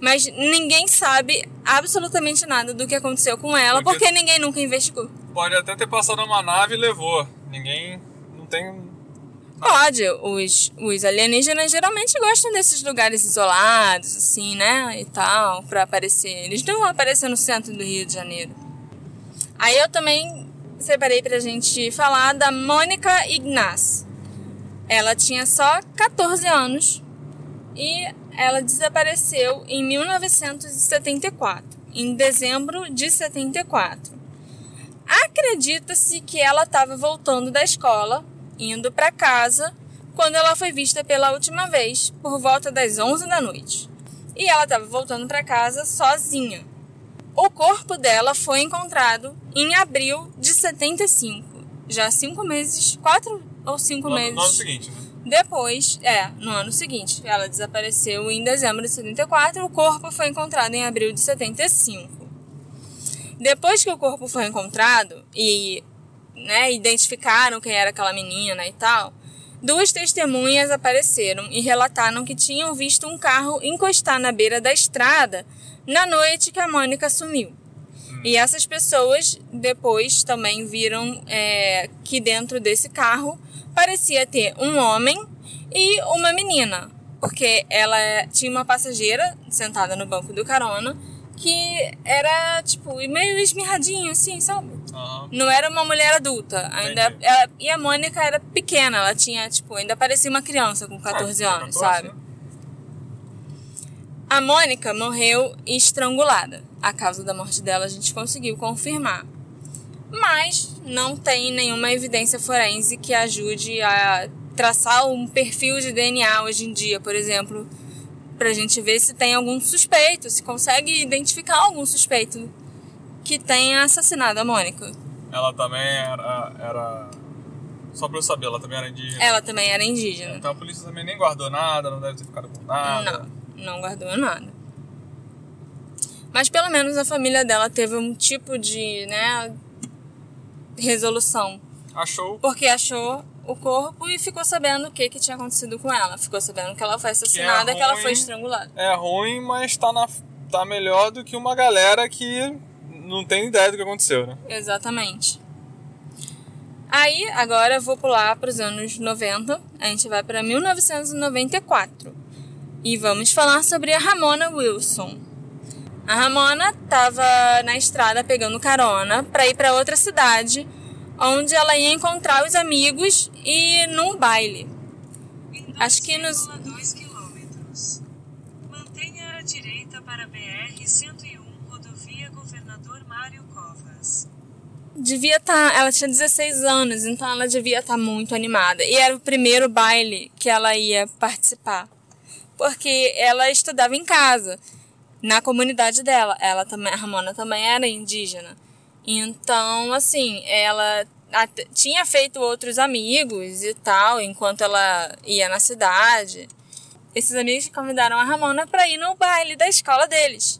mas ninguém sabe absolutamente nada do que aconteceu com ela, Porque- porque ninguém nunca investigou. viu. Pode até ter passado uma nave e levou. Ninguém. Não tem. Pode, os, os alienígenas geralmente gostam desses lugares isolados, assim, né? E tal, pra aparecer. Eles não vão aparecer no centro do Rio de Janeiro. Aí eu também separei pra gente falar da Mônica Ignaz. Ela tinha só 14 anos e ela desapareceu em 1974, em dezembro de 74. Acredita-se que ela estava voltando da escola, indo para casa, quando ela foi vista pela última vez, por volta das 11 da noite. E ela estava voltando para casa sozinha. O corpo dela foi encontrado em abril de 75, já cinco meses, quatro ou cinco No, meses no ano seguinte, né? depois, é, no ano seguinte, ela desapareceu em dezembro de 74, o corpo foi encontrado em abril de 75. Depois que o corpo foi encontrado e né, identificaram quem era aquela menina e tal, duas testemunhas apareceram e relataram que tinham visto um carro encostar na beira da estrada na noite que a Mônica sumiu. E essas pessoas depois também viram é, que dentro desse carro parecia ter um homem e uma menina, porque ela tinha uma passageira sentada no banco do carona que era, tipo, meio esmirradinho, assim, sabe? Aham. Não era uma mulher adulta. Ainda, ela- e a Mônica era pequena, ela tinha, tipo, ainda parecia uma criança com 14 Ah, anos, 14, sabe? né? A Mônica morreu estrangulada. A causa da morte dela a gente conseguiu confirmar. Mas não tem nenhuma evidência forense que ajude a traçar um perfil de DNA hoje em dia, por exemplo, pra gente ver se tem algum suspeito, se consegue identificar algum suspeito que tenha assassinado a Mônica. Ela também era, era. Só pra eu saber, ela também era indígena. Ela também era indígena. Então a polícia também nem guardou nada, não deve ter ficado com nada. Não, não guardou nada. Mas pelo menos a família dela teve um tipo de, né, resolução. Achou Porque achou o corpo e ficou sabendo o que, que tinha acontecido com ela. Ficou sabendo que ela foi assassinada, que, ela ruim. foi estrangulada. é ruim, mas tá, na, tá melhor do que uma galera que não tem ideia do que aconteceu, né? Exatamente. Aí, agora eu vou pular para os anos 90. A gente vai para 1994. E vamos falar sobre a Ramona Wilson. A Ramona estava na estrada pegando carona para ir para outra cidade, onde ela ia encontrar os amigos e num baile. Acho que nos- 2 quilômetros. Mantenha a direita para BR-101, rodovia Governador Mário Covas. devia estar. ela tinha 16 anos, então ela devia estar muito animada. E era o primeiro baile que ela ia participar. Porque ela estudava em casa, na comunidade dela. Ela também, a Ramona também era indígena. Então, assim, ela tinha feito outros amigos e tal, enquanto ela ia na cidade. Esses amigos convidaram a Ramona para ir no baile da escola deles.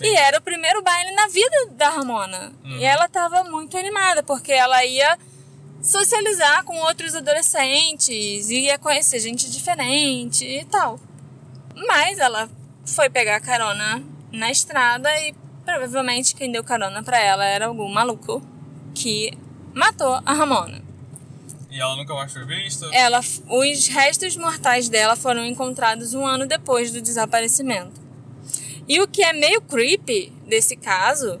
E era o primeiro baile na vida da Ramona. E ela tava muito animada, porque ela ia socializar com outros adolescentes, ia conhecer gente diferente e tal. Mas ela foi pegar carona na estrada e provavelmente quem deu carona pra ela era algum maluco que matou a Ramona. E ela nunca mais foi vista. Ela, os restos mortais dela foram encontrados um ano depois do desaparecimento. E o que é meio creepy desse caso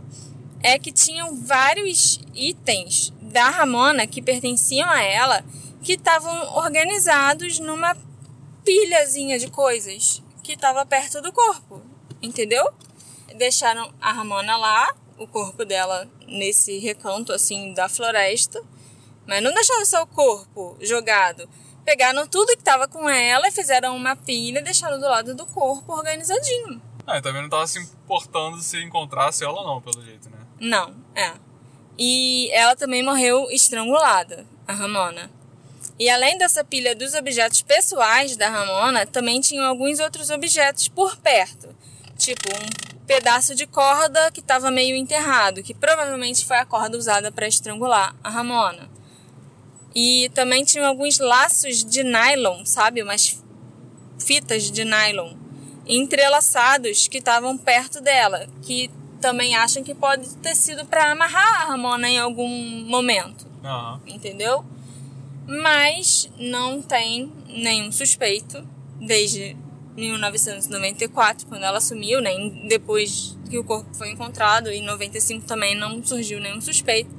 é que tinham vários itens da Ramona que pertenciam a ela que estavam organizados numa pilhazinha de coisas que estava perto do corpo, entendeu? Deixaram a Ramona lá, o corpo dela nesse recanto assim da floresta, mas não deixaram só o corpo jogado. Pegaram tudo que estava com ela e fizeram uma pilha e deixaram do lado do corpo organizadinho. Ah, e também não tava se importando se encontrasse ela ou não, pelo jeito, né? Não, é. E ela também morreu estrangulada, a Ramona. E além dessa pilha dos objetos pessoais da Ramona, também tinham alguns outros objetos por perto. Tipo um pedaço de corda que estava meio enterrado, que provavelmente foi a corda usada para estrangular a Ramona. E também tinham alguns laços de nylon, sabe? Umas fitas de nylon entrelaçados que estavam perto dela, que também acham que pode ter sido para amarrar a Ramona em algum momento, Aham. entendeu? Mas não tem nenhum suspeito desde 1994, quando ela sumiu, nem depois que o corpo foi encontrado, em 95 também não surgiu nenhum suspeito.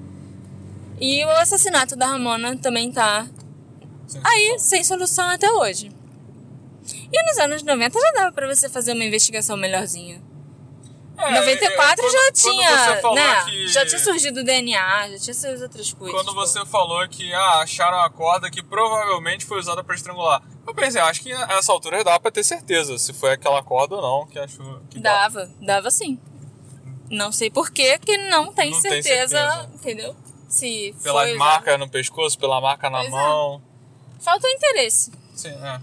E o assassinato da Ramona também tá aí sem solução até hoje. E nos anos 90 já dava pra você fazer uma investigação melhorzinha. É, 94 eu- já quando- quando tinha, né? que- Já tinha surgido o DNA, já tinha essas outras coisas. Quando você falou que ah, acharam a corda que provavelmente foi usada pra estrangular. Eu pensei, acho que nessa altura dá pra ter certeza se foi aquela corda ou não que achou. Que dá. Dava, dava sim. Não sei por que que não tem, Não tem certeza, certeza. entendeu? Se Pelas foi marcas no pescoço, pela marca na Pois é. mão. Falta interesse. Sim, é.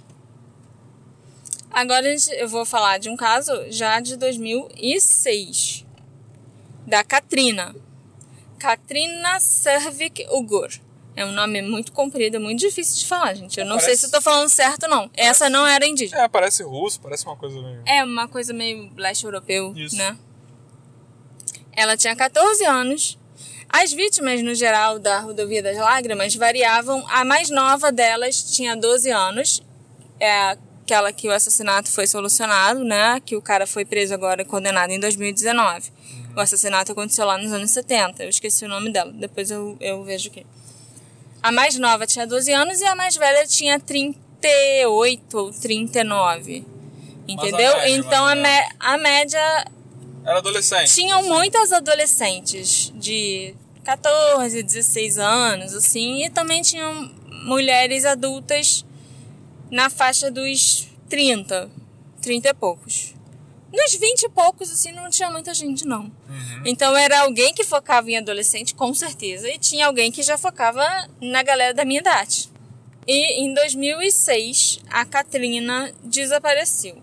Agora eu vou falar de um caso já de 2006. Da Katrina. Katrina Servik Ugur. É um nome muito comprido, muito difícil de falar, gente. Eu não sei Parece- se eu tô falando certo não. Essa não era indígena. É, parece russo, parece uma coisa meio. É uma coisa meio leste europeu, Isso. né? Ela tinha 14 anos. As vítimas, no geral, da Rodovia das Lágrimas variavam. A mais nova delas tinha 12 anos. É, aquela que o assassinato foi solucionado, né? Que o cara foi preso agora condenado em 2019. O assassinato aconteceu lá nos anos 70. Eu esqueci o nome dela, depois eu, eu vejo aqui. A mais nova tinha 12 anos e a mais velha tinha 38 ou 39. Entendeu? média, então a, mé- a média Era adolescente. tinham muitas adolescentes de 14, 16 anos, assim, e também tinham mulheres adultas na faixa dos 30, 30 e poucos. Nos 20 e poucos, assim, não tinha muita gente, não. Uhum. Então era alguém que focava em adolescente, com certeza, e tinha alguém que já focava na galera da minha idade. E em 2006, a Katrina desapareceu.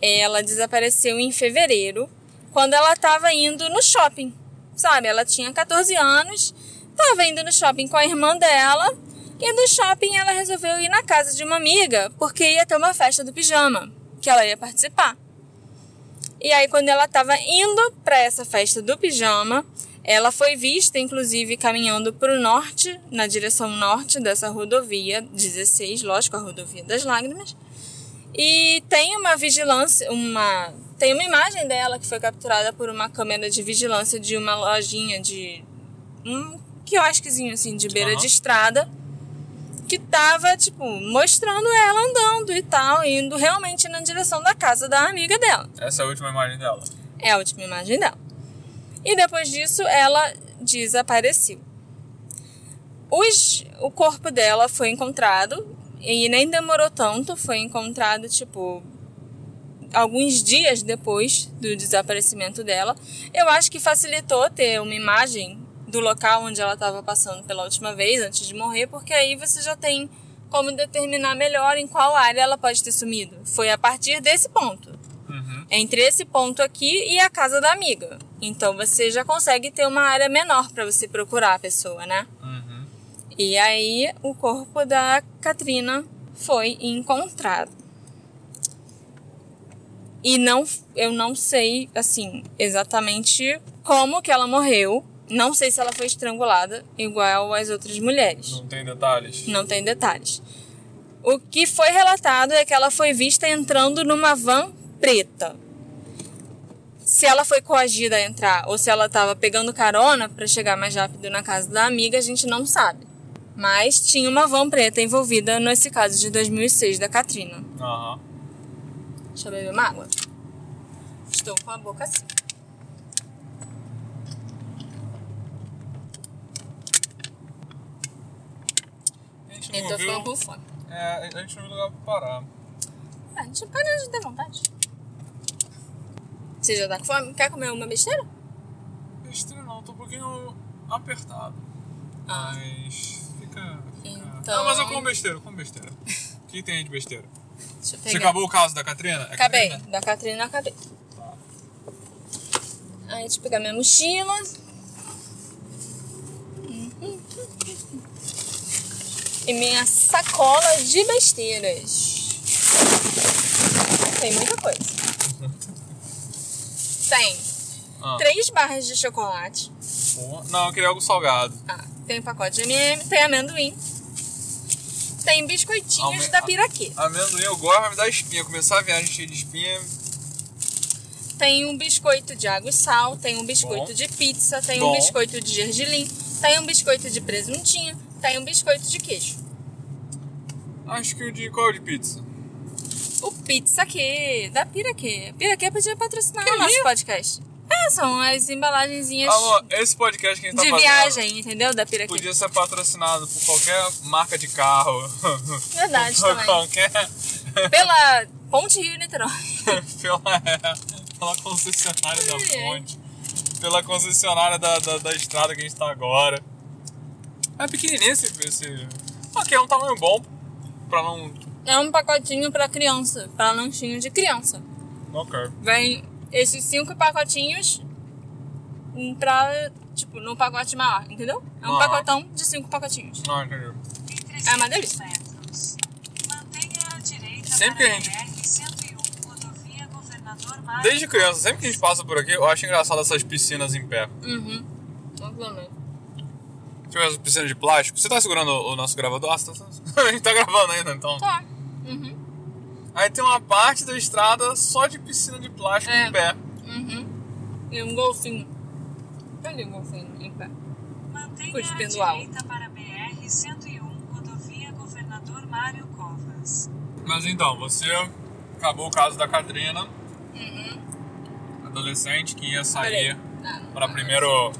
Ela desapareceu em fevereiro, quando ela estava indo no shopping. Sabe, ela tinha 14 anos, estava indo no shopping com a irmã dela, e do shopping ela resolveu ir na casa de uma amiga, porque ia ter uma festa do pijama, que ela ia participar. E aí, quando ela estava indo para essa festa do pijama, ela foi vista, inclusive, caminhando para o norte, na direção norte dessa rodovia 16, lógico, a rodovia das lágrimas. E tem uma vigilância, uma tem uma imagem dela que foi capturada por uma câmera de vigilância de uma lojinha de um quiosquezinho assim de beira Aham. de estrada que tava tipo mostrando ela andando e tal, indo realmente na direção da casa da amiga dela. Essa é a última imagem dela. É a última imagem dela. E depois disso, ela desapareceu. Os, o corpo dela foi encontrado e nem demorou tanto, foi encontrado tipo alguns dias depois do desaparecimento dela. Eu acho que facilitou ter uma imagem do local onde ela estava passando pela última vez antes de morrer, porque aí você já tem como determinar melhor em qual área ela pode ter sumido. Foi a partir desse ponto Uhum. entre esse ponto aqui e a casa da amiga. Então você já consegue ter uma área menor para você procurar a pessoa, né? Uhum. E aí o corpo da Katrina foi encontrado. E não, eu não sei assim exatamente como que ela morreu. Não sei se ela foi estrangulada igual as outras mulheres. Não tem detalhes? Não tem detalhes. O que foi relatado é que ela foi vista entrando numa van preta. Se ela foi coagida a entrar ou se ela estava pegando carona para chegar mais rápido na casa da amiga, a gente não sabe. Mas tinha uma van preta envolvida nesse caso de 2006 da Katrina. Aham. Deixa eu beber uma água. Estou com a boca assim. Gente não Eu tô viu. ficando com fome. É, a gente não viu lugar pra parar. Ah, a gente para de ter vontade. Você já tá com fome? Quer comer uma besteira? Besteira não, tô um pouquinho apertado. Ah. Mas fica. fica... Então- Não, mas eu como besteira, eu como besteira. O que tem aí de besteira? Deixa eu Você pegar. acabou o caso da Katrina? É Acabei. Katrina? Da Catrina, acabei. Aí, deixa eu pegar minha mochila. E minha sacola de besteiras. Tem muita coisa. (laughs) Tem Ah. três barras de chocolate. Porra. Não, eu queria algo salgado. Ah, tem um pacote de M&M, tem amendoim. Tem biscoitinhos Alme- da Piraquê. Amendoim eu gosto, mas me dá espinha. Começar a viagem cheia de espinha. Tem um biscoito de água e sal, tem um biscoito Bom. de pizza, tem um Bom. biscoito de gergelim, tem um biscoito de presuntinho, tem um biscoito de queijo. Acho que o de qual de pizza? O pizza que da Piraquê. Piraquê podia patrocinar Que o nosso podcast. É, são as embalagenzinhas Alô, esse podcast que a gente tá de viagem, entendeu? Da Piraquê. podia ser patrocinado por qualquer marca de carro. Verdade (laughs) Por também. qualquer. Pela Ponte Rio Niterói. (laughs) pela, pela concessionária da ponte. Pela concessionária da, da, da estrada que a gente tá agora. É pequenininho esse. esse... Ok, é um tamanho bom. Pra não. É um pacotinho pra criança, pra lanchinho de criança. Ok. Vem esses cinco pacotinhos pra, tipo, num pacote maior, entendeu? É um Ah. pacotão de cinco pacotinhos. Ah, entendi. Em 300 É uma delícia. Sempre que a gente- BR-101, rodovia Governador Mário Desde criança, sempre que a gente passa por aqui, eu acho engraçado essas piscinas em pé. Uhum. Tipo essas piscinas de plástico. Você tá segurando o nosso gravador? Ah, você tá... (laughs) a gente tá gravando ainda, então. Tá. Uhum. Aí tem uma parte da estrada só de piscina de plástico É. em pé. Uhum. E um golfinho. Cadê o golfinho em pé? Mantenha Cuspindo a direita para BR-101, rodovia Governador Mário Covas. Mas então, você acabou o caso da Katrina, adolescente que ia sair Uhum. Ah, para primeiro.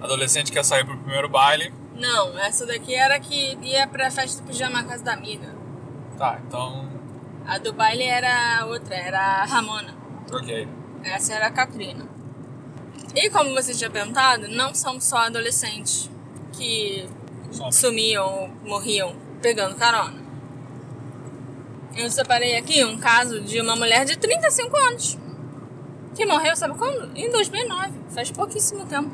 Adolescente que ia sair pro primeiro baile. Não, essa daqui era que ia pra festa do pijama na casa da amiga. Tá, então. A do baile era outra, era a Ramona. Ok. Essa era a Katrina. E como você tinha perguntado, não são só adolescentes que sumiam, morriam pegando carona. Eu separei aqui um caso de uma mulher de 35 anos. Que morreu, sabe quando? Em 2009. Faz pouquíssimo tempo.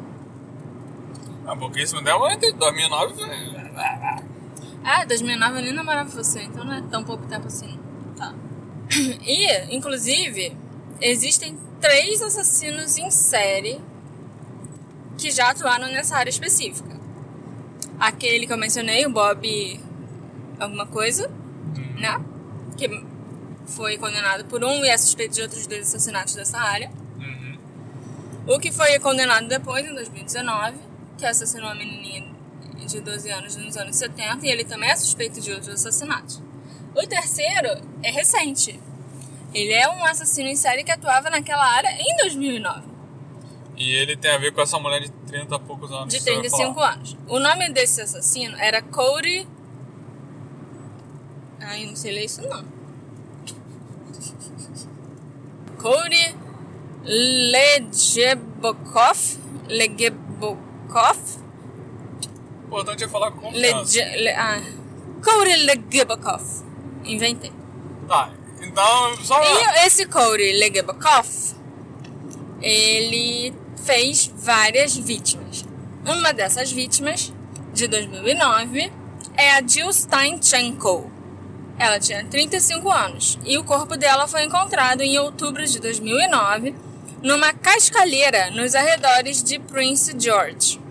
Ah, pouquíssimo dela, entre 2009 foi. Ah, 2009 eu nem namorava você, então não é tão pouco tempo assim. Tá. (clears throat) E, inclusive, existem três assassinos em série que já atuaram nessa área específica. Aquele que eu mencionei, o Bob alguma coisa, né? Que foi condenado por um e é suspeito de outros dois assassinatos dessa área. Uhum. O que foi condenado depois, em 2019, que assassinou uma menininha de 12 anos nos anos 70, e ele também é suspeito de outros assassinatos. O terceiro é recente. Ele é um assassino em série que atuava naquela área em 2009, E ele tem a ver com essa mulher de 30 e poucos anos. de que você vai 35 falar. anos. O nome desse assassino era Cody. Ai, não sei ler isso não. Cody Legebokov. Legebokov. O importante é falar com confiança. Lege, le, ah, Cody Legebokov. Inventei. Tá, então, só. E esse Cody Legebokov, ele fez várias vítimas. Uma dessas vítimas, de 2009, é a Jill Steinchenko. Ela tinha 35 anos e o corpo dela foi encontrado em outubro de 2009 numa cascalheira nos arredores de Prince George.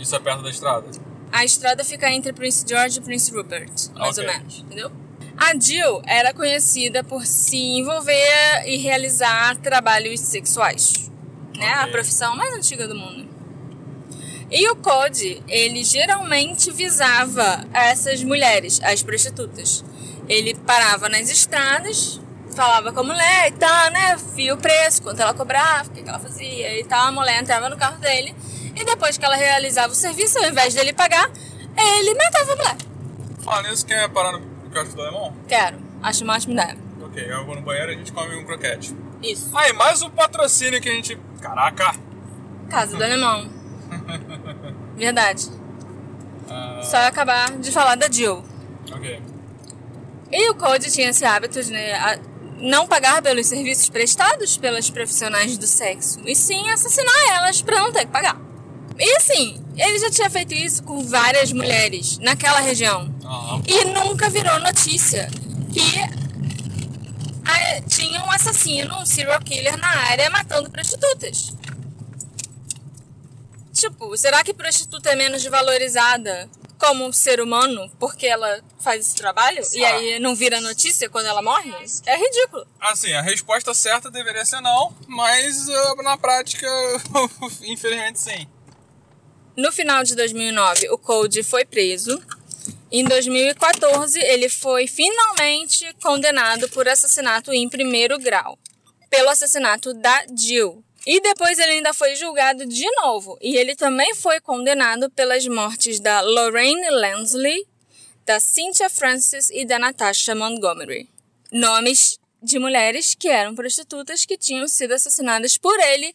Isso é perto da estrada. A estrada fica entre Prince George e Prince Rupert, mais Ok. ou menos, entendeu? A Jill era conhecida por se envolver e realizar trabalhos sexuais, né? A profissão mais antiga do mundo. E o Code, ele geralmente visava essas mulheres, as prostitutas. Ele parava nas estradas, falava com a mulher e tal, né? Via o preço, quanto ela cobrava, o que ela fazia e tal. A mulher entrava no carro dele e depois que ela realizava o serviço, ao invés dele pagar, ele matava a mulher. Fala nisso, quer parar no quiosque do alemão? Quero, acho uma ótima ideia. Ok, eu vou no banheiro e a gente come um croquete. Isso. Aí, mais um patrocínio que a gente. Caraca! Casa do alemão. (laughs) Verdade. Ah, Só acabar de falar da Jill. ok. E o Code tinha esse hábito de né, não pagar pelos serviços prestados pelas profissionais do sexo, e sim assassinar elas pra não ter que pagar. E assim, ele já tinha feito isso com várias mulheres naquela região. Aham. E nunca virou notícia que ah, tinha um assassino, um serial killer na área matando prostitutas. Tipo, será que prostituta é menos valorizada como um ser humano porque ela faz esse trabalho? E Ah. aí não vira notícia quando ela morre? É ridículo. Assim, a resposta certa deveria ser não, mas eh, na prática, (laughs) infelizmente sim. No final de 2009, o Code foi preso. Em 2014, ele foi finalmente condenado por assassinato em primeiro grau, pelo assassinato da Jill. E depois ele ainda foi julgado de novo, e ele também foi condenado pelas mortes da Lorraine Lansley, da Cynthia Francis e da Natasha Montgomery. Nomes de mulheres que eram prostitutas que tinham sido assassinadas por ele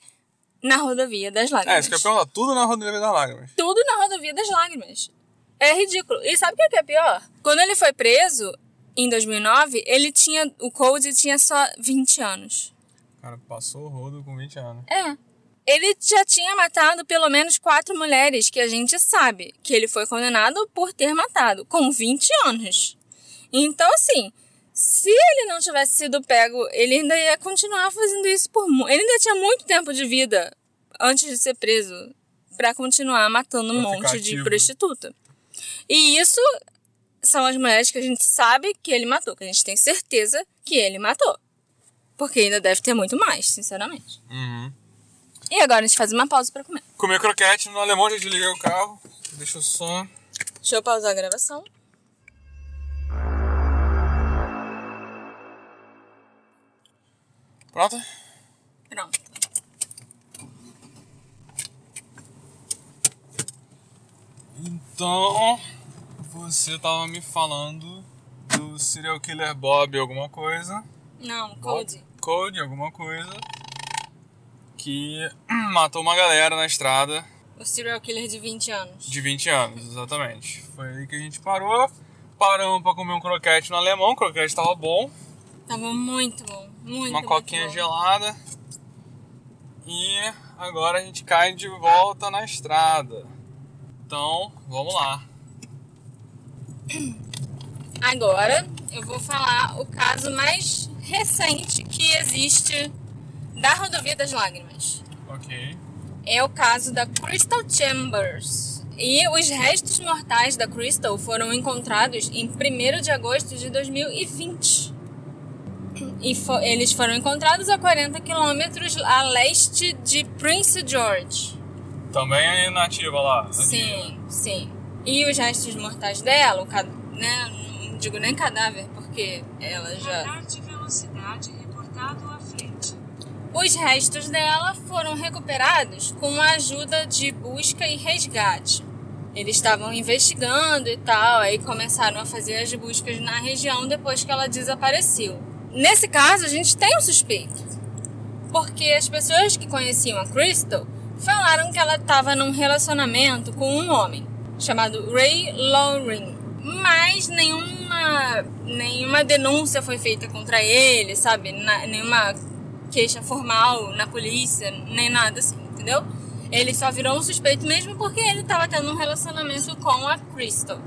na rodovia das lágrimas É, isso que eu tudo na rodovia das lágrimas. tudo na rodovia das lágrimas. É ridículo. E sabe o que é é pior? Quando ele foi preso, em 2009, ele tinha. O Code tinha só 20 anos. Cara passou o rodo com 20 anos. É. Ele já tinha matado pelo menos quatro mulheres que a gente sabe que ele foi condenado por ter matado, com 20 anos. Então, assim, se ele não tivesse sido pego, ele ainda ia continuar fazendo isso por. Ele ainda tinha muito tempo de vida antes de ser preso pra continuar matando um Pra monte de prostituta. E isso são as mulheres que a gente sabe que ele matou, que a gente tem certeza que ele matou. Porque ainda deve ter muito mais, sinceramente. Uhum. E agora a gente faz uma pausa pra comer. Comer croquete no alemão, já desliguei o carro. Deixa eu só. Deixa eu pausar a gravação. Pronto? Pronto. Então, você tava me falando do serial killer Bob alguma coisa. Não, Cody. Code, alguma coisa. Que (clears throat) matou uma galera na estrada O serial killer de 20 anos. de 20 anos, exatamente. Foi aí que a gente parou. Paramos pra comer um croquete no alemão, o croquete tava bom. Tava muito bom. Muito, uma coquinha gelada. E agora a gente cai de volta na estrada. Então, vamos lá. Agora eu vou falar o caso mais recente que existe da Rodovia das Lágrimas. Ok. É o caso da Crystal Chambers. E os restos mortais da Crystal foram encontrados em 1 de agosto de 2020. E fo- eles foram encontrados a 40 quilômetros a leste de Prince George. Também é nativa lá. Sim, sim. E os restos mortais dela, o cad... né, não digo nem cadáver, porque ela já. Radar de velocidade reportado à frente. Os restos dela foram recuperados com a ajuda de busca e resgate. Eles estavam investigando e tal, aí começaram a fazer as buscas na região depois que ela desapareceu. Nesse caso, a gente tem um suspeito. Porque as pessoas que conheciam a Crystal falaram que ela estava num relacionamento com um homem chamado Ray Lauren. Mas nenhuma, nenhuma denúncia foi feita contra ele, sabe? Na- nenhuma queixa formal na polícia, nem nada assim, entendeu? Ele só virou um suspeito mesmo porque ele estava tendo um relacionamento com a Crystal.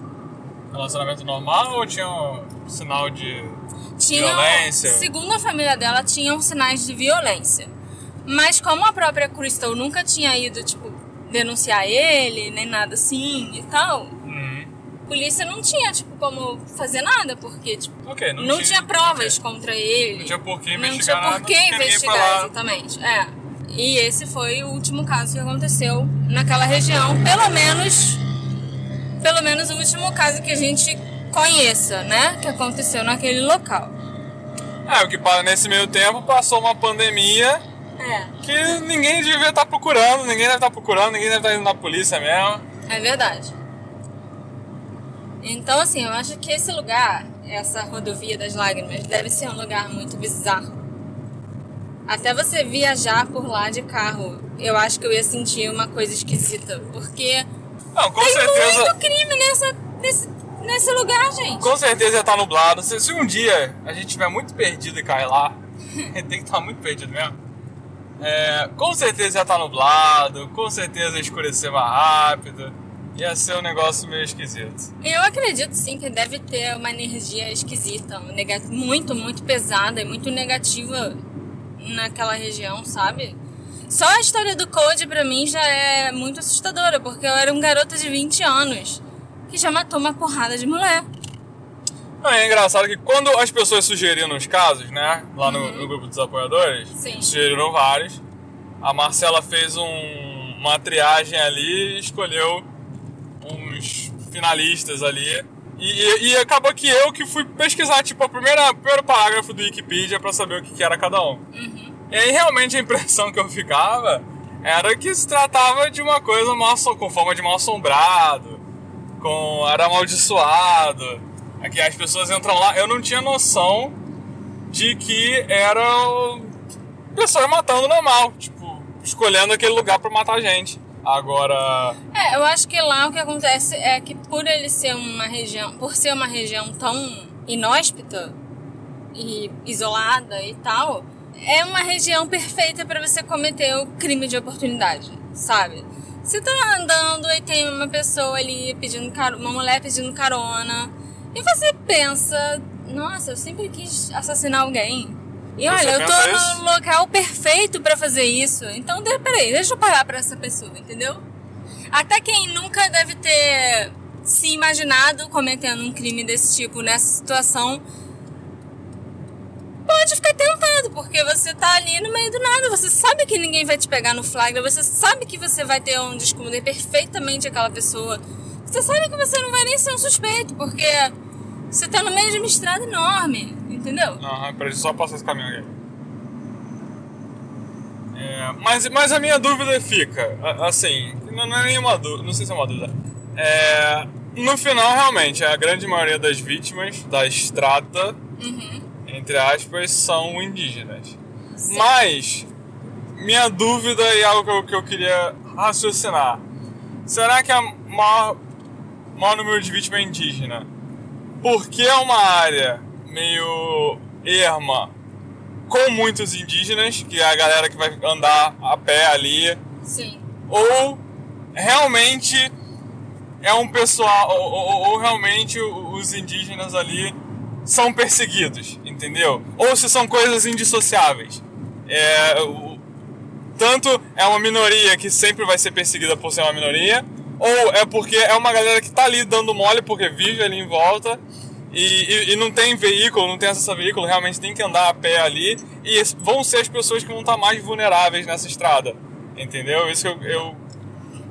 Relacionamento normal ou tinha um sinal de. Tinham, Violência. Segundo a família dela, tinham sinais de violência. Mas como a própria Crystal nunca tinha ido, tipo, denunciar ele, nem nada assim e tal, Hum, a polícia não tinha, tipo, como fazer nada, porque, tipo, ok, não, não, tinha, provas ok. contra ele. Não tinha por que Não investigar tinha nada, por que investigar, exatamente. É. E esse foi o último caso que aconteceu naquela região, pelo menos pelo menos o último caso que a gente conheça, né, que aconteceu naquele local. É, o que nesse meio tempo passou uma pandemia É, que ninguém devia estar procurando, ninguém deve estar procurando, ninguém deve estar indo na polícia mesmo. é verdade. Então, assim, eu acho que esse lugar, essa rodovia das lágrimas, deve ser um lugar muito bizarro. Até você viajar por lá de carro, eu acho que eu ia sentir uma coisa esquisita, porque Não, com Tem certeza. muito crime nessa, nesse, nesse lugar, gente. Com certeza ia estar nublado. Se, se um dia a gente estiver muito perdido e cair lá, (laughs) tem que estar muito perdido mesmo. É, com certeza ia estar nublado, com certeza ia escurecer mais rápido. Ia ser um negócio meio esquisito. Eu acredito sim que deve ter uma energia esquisita, muito, muito pesada e muito negativa naquela região, sabe? Só a história do Code pra mim já é muito assustadora, porque eu era um garoto de 20 anos que já matou uma porrada de mulher. Não, é engraçado que quando as pessoas sugeriram os casos, né? Lá no, no grupo dos apoiadores, Sim. sugeriram vários. A Marcela fez um- uma triagem ali e escolheu uns finalistas ali. E, e- e acabou que eu que fui pesquisar, tipo, a primeira, o primeiro parágrafo do Wikipedia pra saber o que, que era cada um. E aí realmente a impressão que eu ficava era que se tratava de uma coisa mal, com forma de mal assombrado, com era amaldiçoado. Aqui as pessoas entram lá, eu não tinha noção de que eram pessoas matando normal, tipo, escolhendo aquele lugar pra matar gente. Agora, É, eu acho que lá o que acontece é que por ele ser uma região, por ser uma região tão inóspita e isolada e tal, é uma região perfeita para você cometer o crime de oportunidade, sabe? Você tá andando e tem uma pessoa ali pedindo carona, uma mulher pedindo carona, e você pensa, nossa, eu sempre quis assassinar alguém. E olha, eu tô no local perfeito pra fazer isso. Então, peraí, deixa eu parar pra essa pessoa, entendeu? Até quem nunca deve ter se imaginado cometendo um crime desse tipo nessa situação, pode ficar porque você tá ali no meio do nada, você sabe que ninguém vai te pegar no flagra, você sabe que você vai ter onde esconder perfeitamente aquela pessoa. Você sabe que você não vai nem ser um suspeito, porque você tá no meio de uma estrada enorme, entendeu? Aham, pra só passar esse caminho aqui. É, mas, mas a minha dúvida fica, assim, não, não é nenhuma dúvida, não sei se é uma dúvida. É, no final, realmente, a grande maioria das vítimas da estrada, entre aspas, são indígenas. Mas, minha dúvida e algo que eu, que eu queria raciocinar. Será que a maior, maior número de vítimas é indígena? Porque é uma área meio erma com muitos indígenas, que é a galera que vai andar a pé ali, Sim. ou realmente é um pessoal, ou, ou- ou realmente os indígenas ali são perseguidos, entendeu? Ou se são coisas indissociáveis. É, o- tanto é uma minoria que sempre vai ser perseguida por ser uma minoria, ou é porque é uma galera que tá ali dando mole porque vive ali em volta e, e- e não tem veículo, não tem acesso a veículo, realmente tem que andar a pé ali e vão ser as pessoas que vão estar mais vulneráveis nessa estrada, entendeu? Isso que eu, eu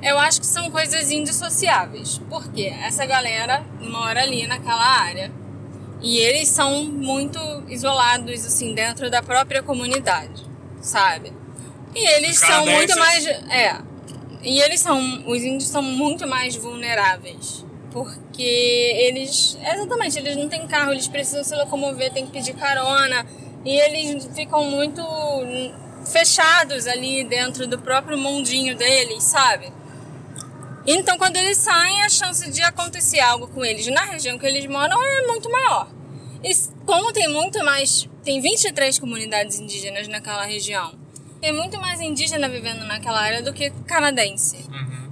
Eu acho que são coisas indissociáveis. Porque essa galera mora ali naquela área. E eles são muito isolados, assim, dentro da própria comunidade, sabe? E eles Os são muito mais. É. E eles são. Os índios são muito mais vulneráveis. Porque eles. Exatamente, eles não têm carro, eles precisam se locomover, tem que pedir carona. E eles ficam muito fechados ali dentro do próprio mundinho deles, sabe? Então, quando eles saem, a chance de acontecer algo com eles na região que eles moram é muito maior. E como tem muito mais. Tem 23 comunidades indígenas naquela região. Tem muito mais indígena vivendo naquela área do que canadense.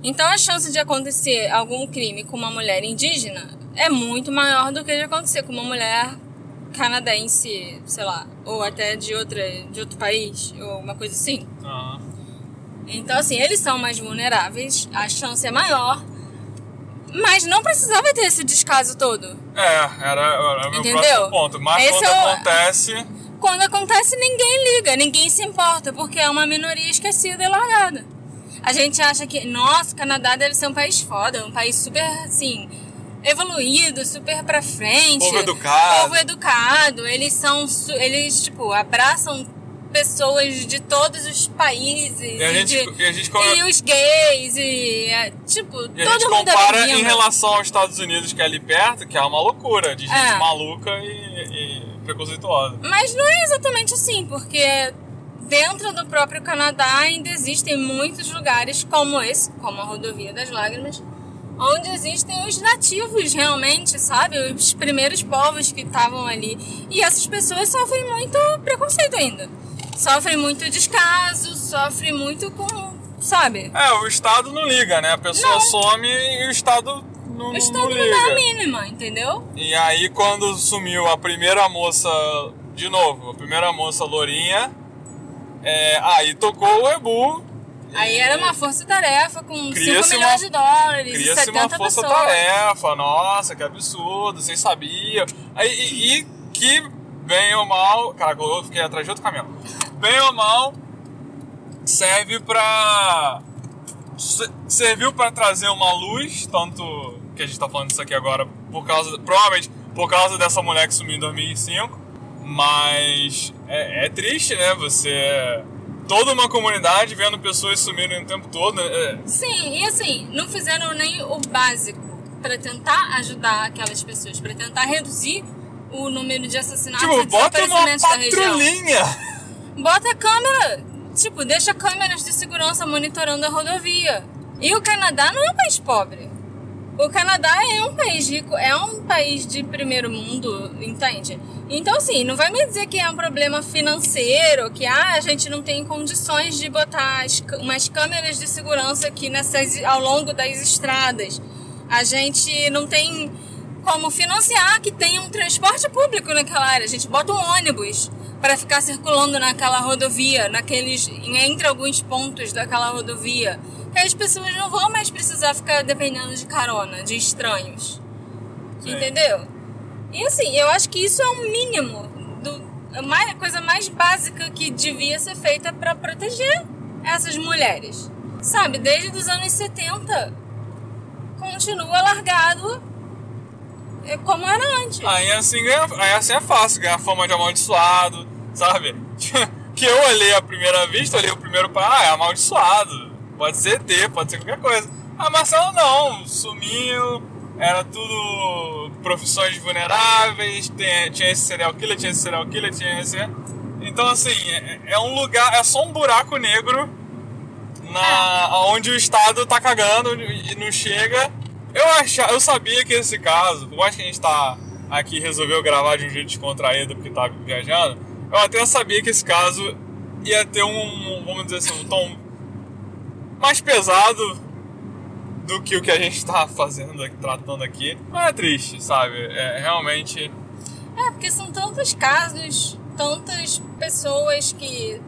Então, a chance de acontecer algum crime com uma mulher indígena é muito maior do que de acontecer com uma mulher canadense, sei lá, ou até de, outra, de outro país, ou uma coisa assim. ah, Então, assim, eles são mais vulneráveis, a chance é maior, mas não precisava ter esse descaso todo. É, era, era o meu Entendeu? próximo ponto. Mas Esse quando é o- acontece. Quando acontece, ninguém liga, ninguém se importa, porque é uma minoria esquecida e largada. A gente acha que, nossa, o Canadá deve ser um país foda, um país super, assim, evoluído, super pra frente. Povo educado. Povo educado. Eles são, eles, tipo, abraçam pessoas de todos os países. E a gente- de- e a gente e os gays, e, é, tipo, E a todo gente mundo é compara em relação aos Estados Unidos, que é ali perto, que é uma loucura de gente É. maluca e, e preconceituosa. Mas não é exatamente assim, porque dentro do próprio Canadá ainda existem muitos lugares como esse, como a Rodovia das Lágrimas, onde existem os nativos realmente, sabe? Os primeiros povos que estavam ali. E essas pessoas sofrem muito preconceito ainda. Sofrem muito descaso, sofrem muito com, sabe? É, o Estado não liga, né? A pessoa Não. some e o Estado não, O não Estado não liga. dá a mínima, entendeu? E aí quando sumiu a primeira moça, de novo, a primeira moça lourinha, é, aí tocou o Ebu. Aí era uma força-tarefa com 5 Cria-se milhões uma- de dólares Cria-se uma 70 pessoas. força-tarefa, nossa, que absurdo, vocês sabiam. Aí, e, e que, bem ou mal, caraca, eu fiquei atrás de outro caminhão. Bem ou mal, serve pra. se- Serviu pra trazer uma luz, tanto que a gente tá falando isso aqui agora, por causa. Provavelmente por causa dessa mulher que sumiu em 2005. Mas é, é triste, né? Você. Toda uma comunidade vendo pessoas sumirem o tempo todo. é- Sim, e assim, não fizeram nem o básico pra tentar ajudar aquelas pessoas, pra tentar reduzir o número de assassinatos Tipo, e bota uma desaparecimentos da região. patrulhinha. Bota a câmera, tipo, deixa câmeras de segurança monitorando a rodovia. E o Canadá não é um país pobre. O Canadá é um país rico, é um país de primeiro mundo, entende? Então, assim, não vai me dizer que é um problema financeiro, que ah, a gente não tem condições de botar as umas câmeras de segurança aqui nessas, ao longo das estradas. A gente não tem como financiar que tenha um transporte público naquela área. A gente bota um ônibus. Para ficar circulando naquela rodovia, naqueles entre alguns pontos daquela rodovia, que as pessoas não vão mais precisar ficar dependendo de carona, de estranhos. Sim. Entendeu? E assim, eu acho que isso é um mínimo do a coisa mais básica que devia ser feita para proteger essas mulheres. Sabe, desde os anos 70 continua largado como era antes. Aí assim, ganha, aí assim é fácil, ganhar fama de amaldiçoado, sabe? (laughs) que eu olhei a primeira vista, olhei o primeiro para, ah, é amaldiçoado. Pode ser ET, pode ser qualquer coisa. A Marcela não, sumiu, era tudo profissões vulneráveis, tinha, tinha esse serial killer, tinha esse serial killer, tinha esse. Então, assim, é, é um lugar, é só um buraco negro na, é. onde o Estado tá cagando e não chega eu, achava, eu sabia que esse caso, por mais que a gente tá aqui resolveu gravar de um jeito descontraído porque tava viajando, eu até sabia que esse caso ia ter um, vamos dizer assim, um tom mais pesado do que o que a gente tá fazendo tratando aqui. Mas é triste, sabe? É realmente. É, porque são tantos casos, tantas pessoas que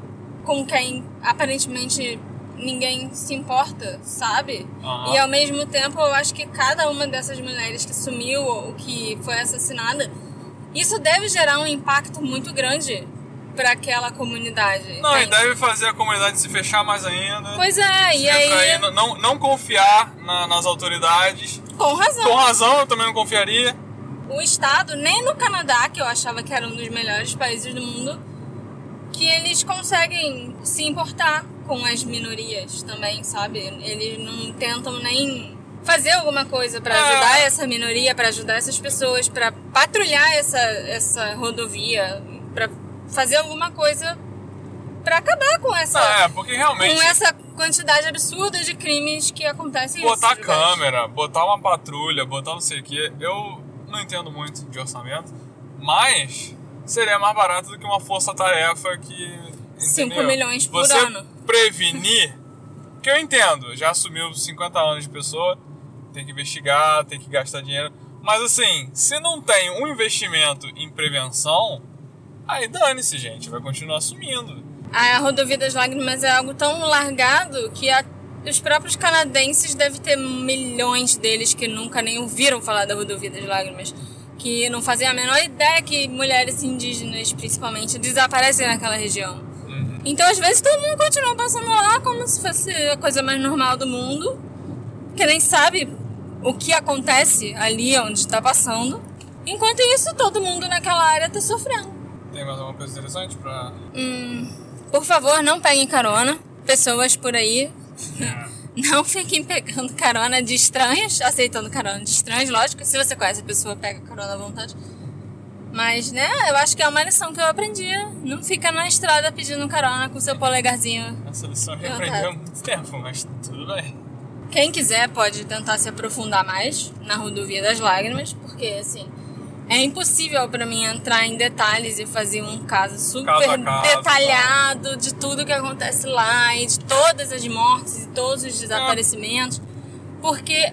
com quem aparentemente ninguém se importa, sabe? Uhum. E ao mesmo tempo, eu acho que cada uma dessas mulheres que sumiu ou que foi assassinada, isso deve gerar um impacto muito grande para aquela comunidade. Não, e deve fazer a comunidade se fechar mais ainda. Pois é, e aí. Não, não confiar na, nas autoridades. Com razão. Com razão, eu também não confiaria. O Estado, nem no Canadá, que eu achava que era um dos melhores países do mundo, que eles conseguem se importar com as minorias também, sabe? Eles não tentam nem fazer alguma coisa para ajudar é. essa minoria, para ajudar essas pessoas, para patrulhar essa, essa rodovia, para fazer alguma coisa para acabar com essa é, porque realmente com essa quantidade absurda de crimes que acontecem botar câmera botar uma patrulha botar não sei o que eu não entendo muito de orçamento mas seria mais barato do que uma força-tarefa que 5 milhões por Você ano. Prevenir, que eu entendo, já assumiu 50 anos de pessoa, tem que investigar, tem que gastar dinheiro. Mas assim, se não tem um investimento em prevenção, aí dane-se, gente, vai continuar assumindo. A rodovia das lágrimas é algo tão largado que a, os próprios canadenses devem ter milhões deles que nunca nem ouviram falar da rodovia das lágrimas. Que não fazem a menor ideia que mulheres indígenas, principalmente, desaparecem naquela região. Então, às vezes, todo mundo continua passando lá como se fosse a coisa mais normal do mundo, que nem sabe o que acontece ali onde está passando. Enquanto isso, todo mundo naquela área está sofrendo. Tem mais alguma coisa interessante para. Hum, por favor, não peguem carona. Pessoas por aí. É. (laughs) Não fiquem pegando carona de estranhos, aceitando carona de estranhos, lógico. Se você conhece a pessoa, pega carona à vontade. Mas, né, eu acho que é uma lição que eu aprendi. Não fica na estrada pedindo carona com seu polegarzinho. Essa lição eu aprendi há muito tempo, mas tudo bem. Quem quiser pode tentar se aprofundar mais na rodovia das lágrimas, porque, assim, é impossível para mim entrar em detalhes e fazer um caso super caso caso, detalhado de tudo que acontece lá e de todas as mortes e todos os desaparecimentos. Porque,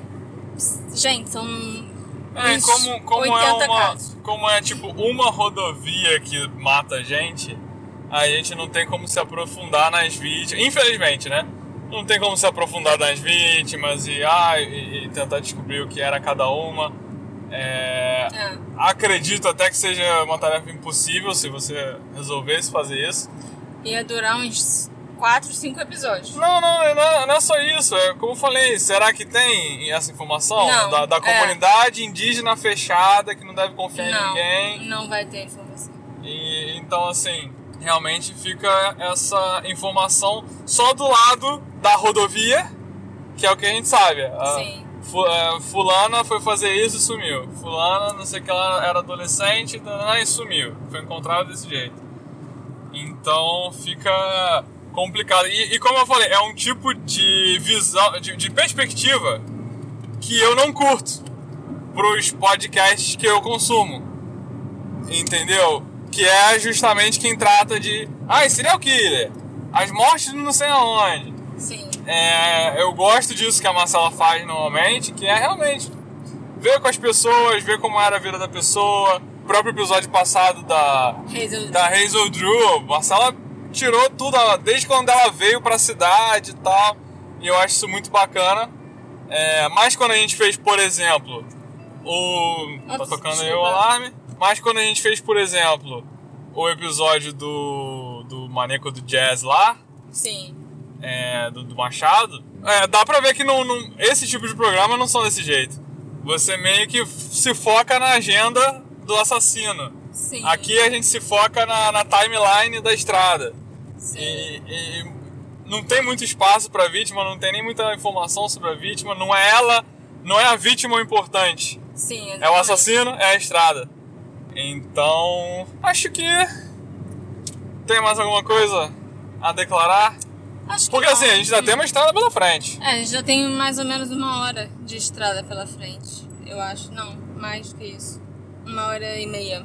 gente, são é, como, como é uma, como é tipo uma rodovia que mata a gente, a gente não tem como se aprofundar nas vítimas. Infelizmente, né? Não tem como se aprofundar nas vítimas e, ah, e, e tentar descobrir o que era cada uma. É, é. Acredito até que seja uma tarefa impossível se você resolvesse fazer isso. Ia durar uns quatro, cinco episódios. Não, não, é, não, não é só isso. É, como eu falei, será que tem essa informação não, da, da, é. comunidade é. indígena fechada que não deve confiar não, em ninguém? Não vai ter informação. E, então, assim, realmente fica essa informação só do lado da rodovia, que é o que a gente sabe. Sim. A, fulana foi fazer isso e sumiu. Fulana, não sei o que, ela era adolescente e sumiu. Foi encontrado desse jeito. Então fica complicado. E, e, como eu falei, é um tipo de visão, de, de perspectiva que eu não curto pros podcasts que eu consumo. Entendeu? Que é justamente quem trata de. Ah, serial killer. As mortes não sei aonde. Sim. É, eu gosto disso que a Marcela faz normalmente, que é realmente ver com as pessoas, ver como era a vida da pessoa, próprio episódio passado da, Hazel. da Hazel Drew, Marcela tirou tudo, desde quando ela veio pra cidade e tal. E eu acho isso muito bacana. É, mas quando a gente fez, por exemplo, o. tá tocando aí o alarme. Mas quando a gente fez, por exemplo, o episódio do, do Maneco do Jazz lá, Sim. é, do, do Machado, é, dá pra ver que não, não- esse tipo de programa não são desse jeito. Você meio que se foca na agenda do assassino. Sim. Aqui a gente se foca na, na timeline da estrada. Sim. E, e não tem muito espaço pra vítima, não tem nem muita informação sobre a vítima. Não é ela, não é a vítima o importante. Sim, É o exatamente. assassino, é a estrada. Então, acho que tem mais alguma coisa a declarar? Acho que Porque não. assim, a gente já tem uma estrada pela frente. É, a gente já tem mais ou menos uma hora de estrada pela frente. Eu acho. Não, mais do que isso. Uma hora e meia.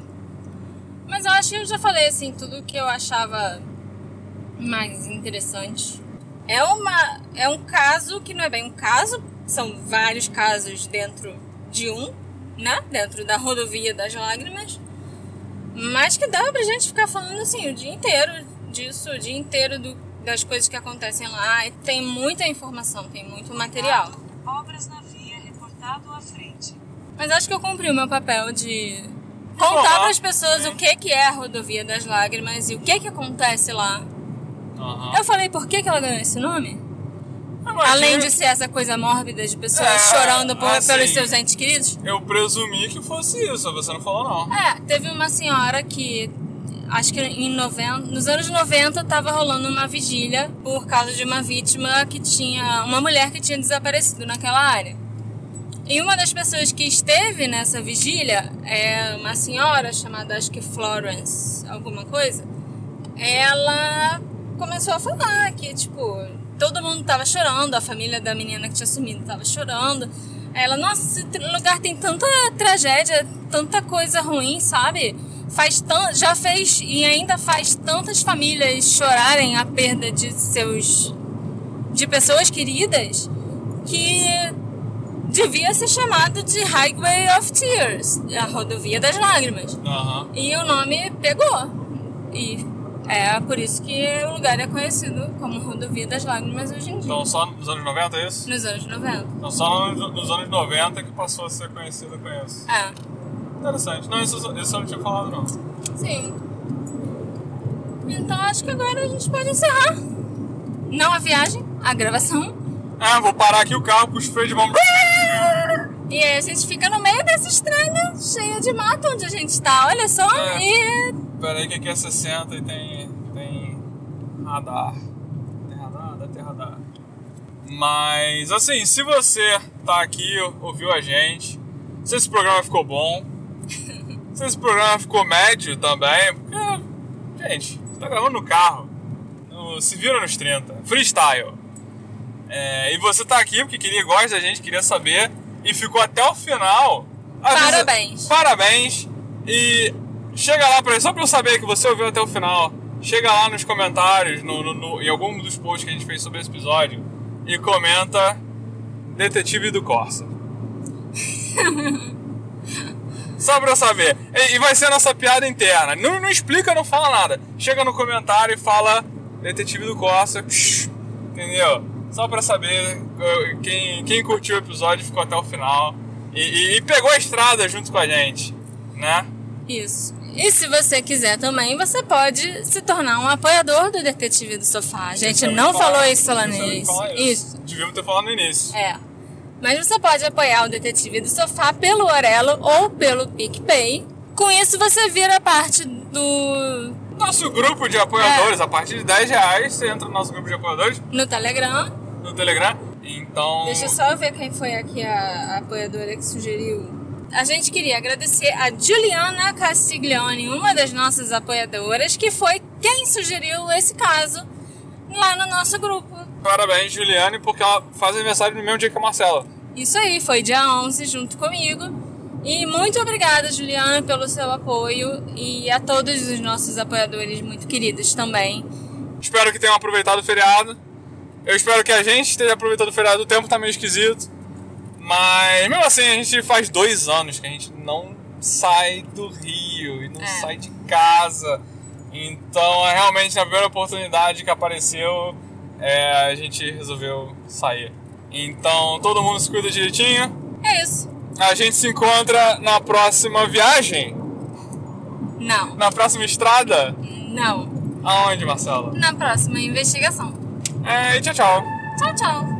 Mas eu acho que eu já falei assim, tudo que eu achava mais interessante. É uma. É um caso que não é bem um caso, são vários casos dentro de um, né? Dentro da rodovia das lágrimas. Mas que dá pra gente ficar falando assim o dia inteiro disso, o dia inteiro do, das coisas que acontecem lá. E tem muita informação, tem muito material. Obras na via reportado à frente. Mas acho que eu cumpri o meu papel de contar Informar, para as pessoas o que, que é a rodovia das lágrimas e o que, que acontece lá. Aham. Eu falei por que, que ela ganhou esse nome? Imagina- Além de ser essa coisa mórbida de pessoas É, chorando por- assim, pelos seus entes queridos. Eu presumi que fosse isso, você não falou não. É, teve uma senhora que, acho que em 90, nos anos 90 tava rolando uma vigília por causa de uma vítima que tinha, uma mulher que tinha desaparecido naquela área. E uma das pessoas que esteve nessa vigília é uma senhora chamada, acho que Florence, alguma coisa. Ela começou a falar que, tipo, todo mundo tava chorando, a família da menina que tinha sumido tava chorando. Ela, nossa, esse lugar tem tanta tragédia, tanta coisa ruim, sabe? Faz tan já fez e ainda faz tantas famílias chorarem a perda de seus de pessoas queridas que devia ser chamado de Highway of Tears, a rodovia das lágrimas. Aham. E o nome pegou. E é por isso que o lugar é conhecido como Rodovia das Lágrimas hoje em dia. Então só nos anos 90 é isso? Nos anos 90. Então só nos, nos anos 90 que passou a ser conhecido com isso. É, Interessante. Não, isso, isso eu não tinha falado não. sim. Então acho que agora a gente pode encerrar. Não a viagem, a gravação. Ah, vou parar aqui o carro, puxo o freio de mão. E aí a gente fica no meio dessa estrada cheia de mato onde a gente tá, olha só. É. E Pera aí que aqui é 60 e tem, tem radar. Tem radar? Deve ter radar. Mas, assim, se você tá aqui, ouviu a gente, se esse programa ficou bom, (laughs) se esse programa ficou médio também, porque, gente, você tá gravando no carro, no- se vira nos 30, freestyle. É, e você tá aqui porque queria, gosta da gente, queria saber, e ficou até o final. Parabéns. Parabéns. E chega lá pra só pra eu saber que você ouviu até o final. Chega lá nos comentários, no, no- no- em algum dos posts que a gente fez sobre esse episódio, e comenta Detetive do Corsa. (laughs) Só pra eu saber. E, vai ser a nossa piada interna. Não, não explica, não fala nada. Chega no comentário e fala Detetive do Corsa. Entendeu? Só pra saber eh, quem, quem curtiu o episódio ficou até o final. E, e- e pegou a estrada junto com a gente. Né? isso. E se você quiser também, você pode se tornar um apoiador do Detetive do Sofá. A gente Esquecemos não falar- falou isso lá no de início. Isso. Devíamos ter falado no início. É. Mas você pode apoiar o Detetive do Sofá pelo Orelo ou pelo PicPay. Com isso você vira parte do Nosso grupo de apoiadores, a partir de 10 reais, você entra no nosso grupo de apoiadores no Telegram. no Telegram. Então. Deixa eu só ver quem foi aqui a, a apoiadora que sugeriu. A gente queria agradecer a Juliana Castiglione, uma das nossas apoiadoras, que foi quem sugeriu esse caso lá no nosso grupo. Parabéns, Juliane, porque ela faz aniversário no mesmo dia que a Marcela. Isso aí, foi dia 11 junto comigo. E muito obrigada, Juliana, pelo seu apoio e a todos os nossos apoiadores muito queridos também. Espero que tenham aproveitado o feriado. Eu espero que a gente esteja aproveitando o feriado. O tempo tá meio esquisito. Mas mesmo assim, a gente faz dois anos que a gente não sai do Rio e não É. sai de casa. Então, é realmente a primeira oportunidade que apareceu, é, a gente resolveu sair. Então, todo mundo se cuida direitinho. É isso. A gente se encontra na próxima viagem, Não, na próxima estrada. não. Aonde, Marcela? Na próxima investigação. É, e tchau, tchau. Tchau, tchau.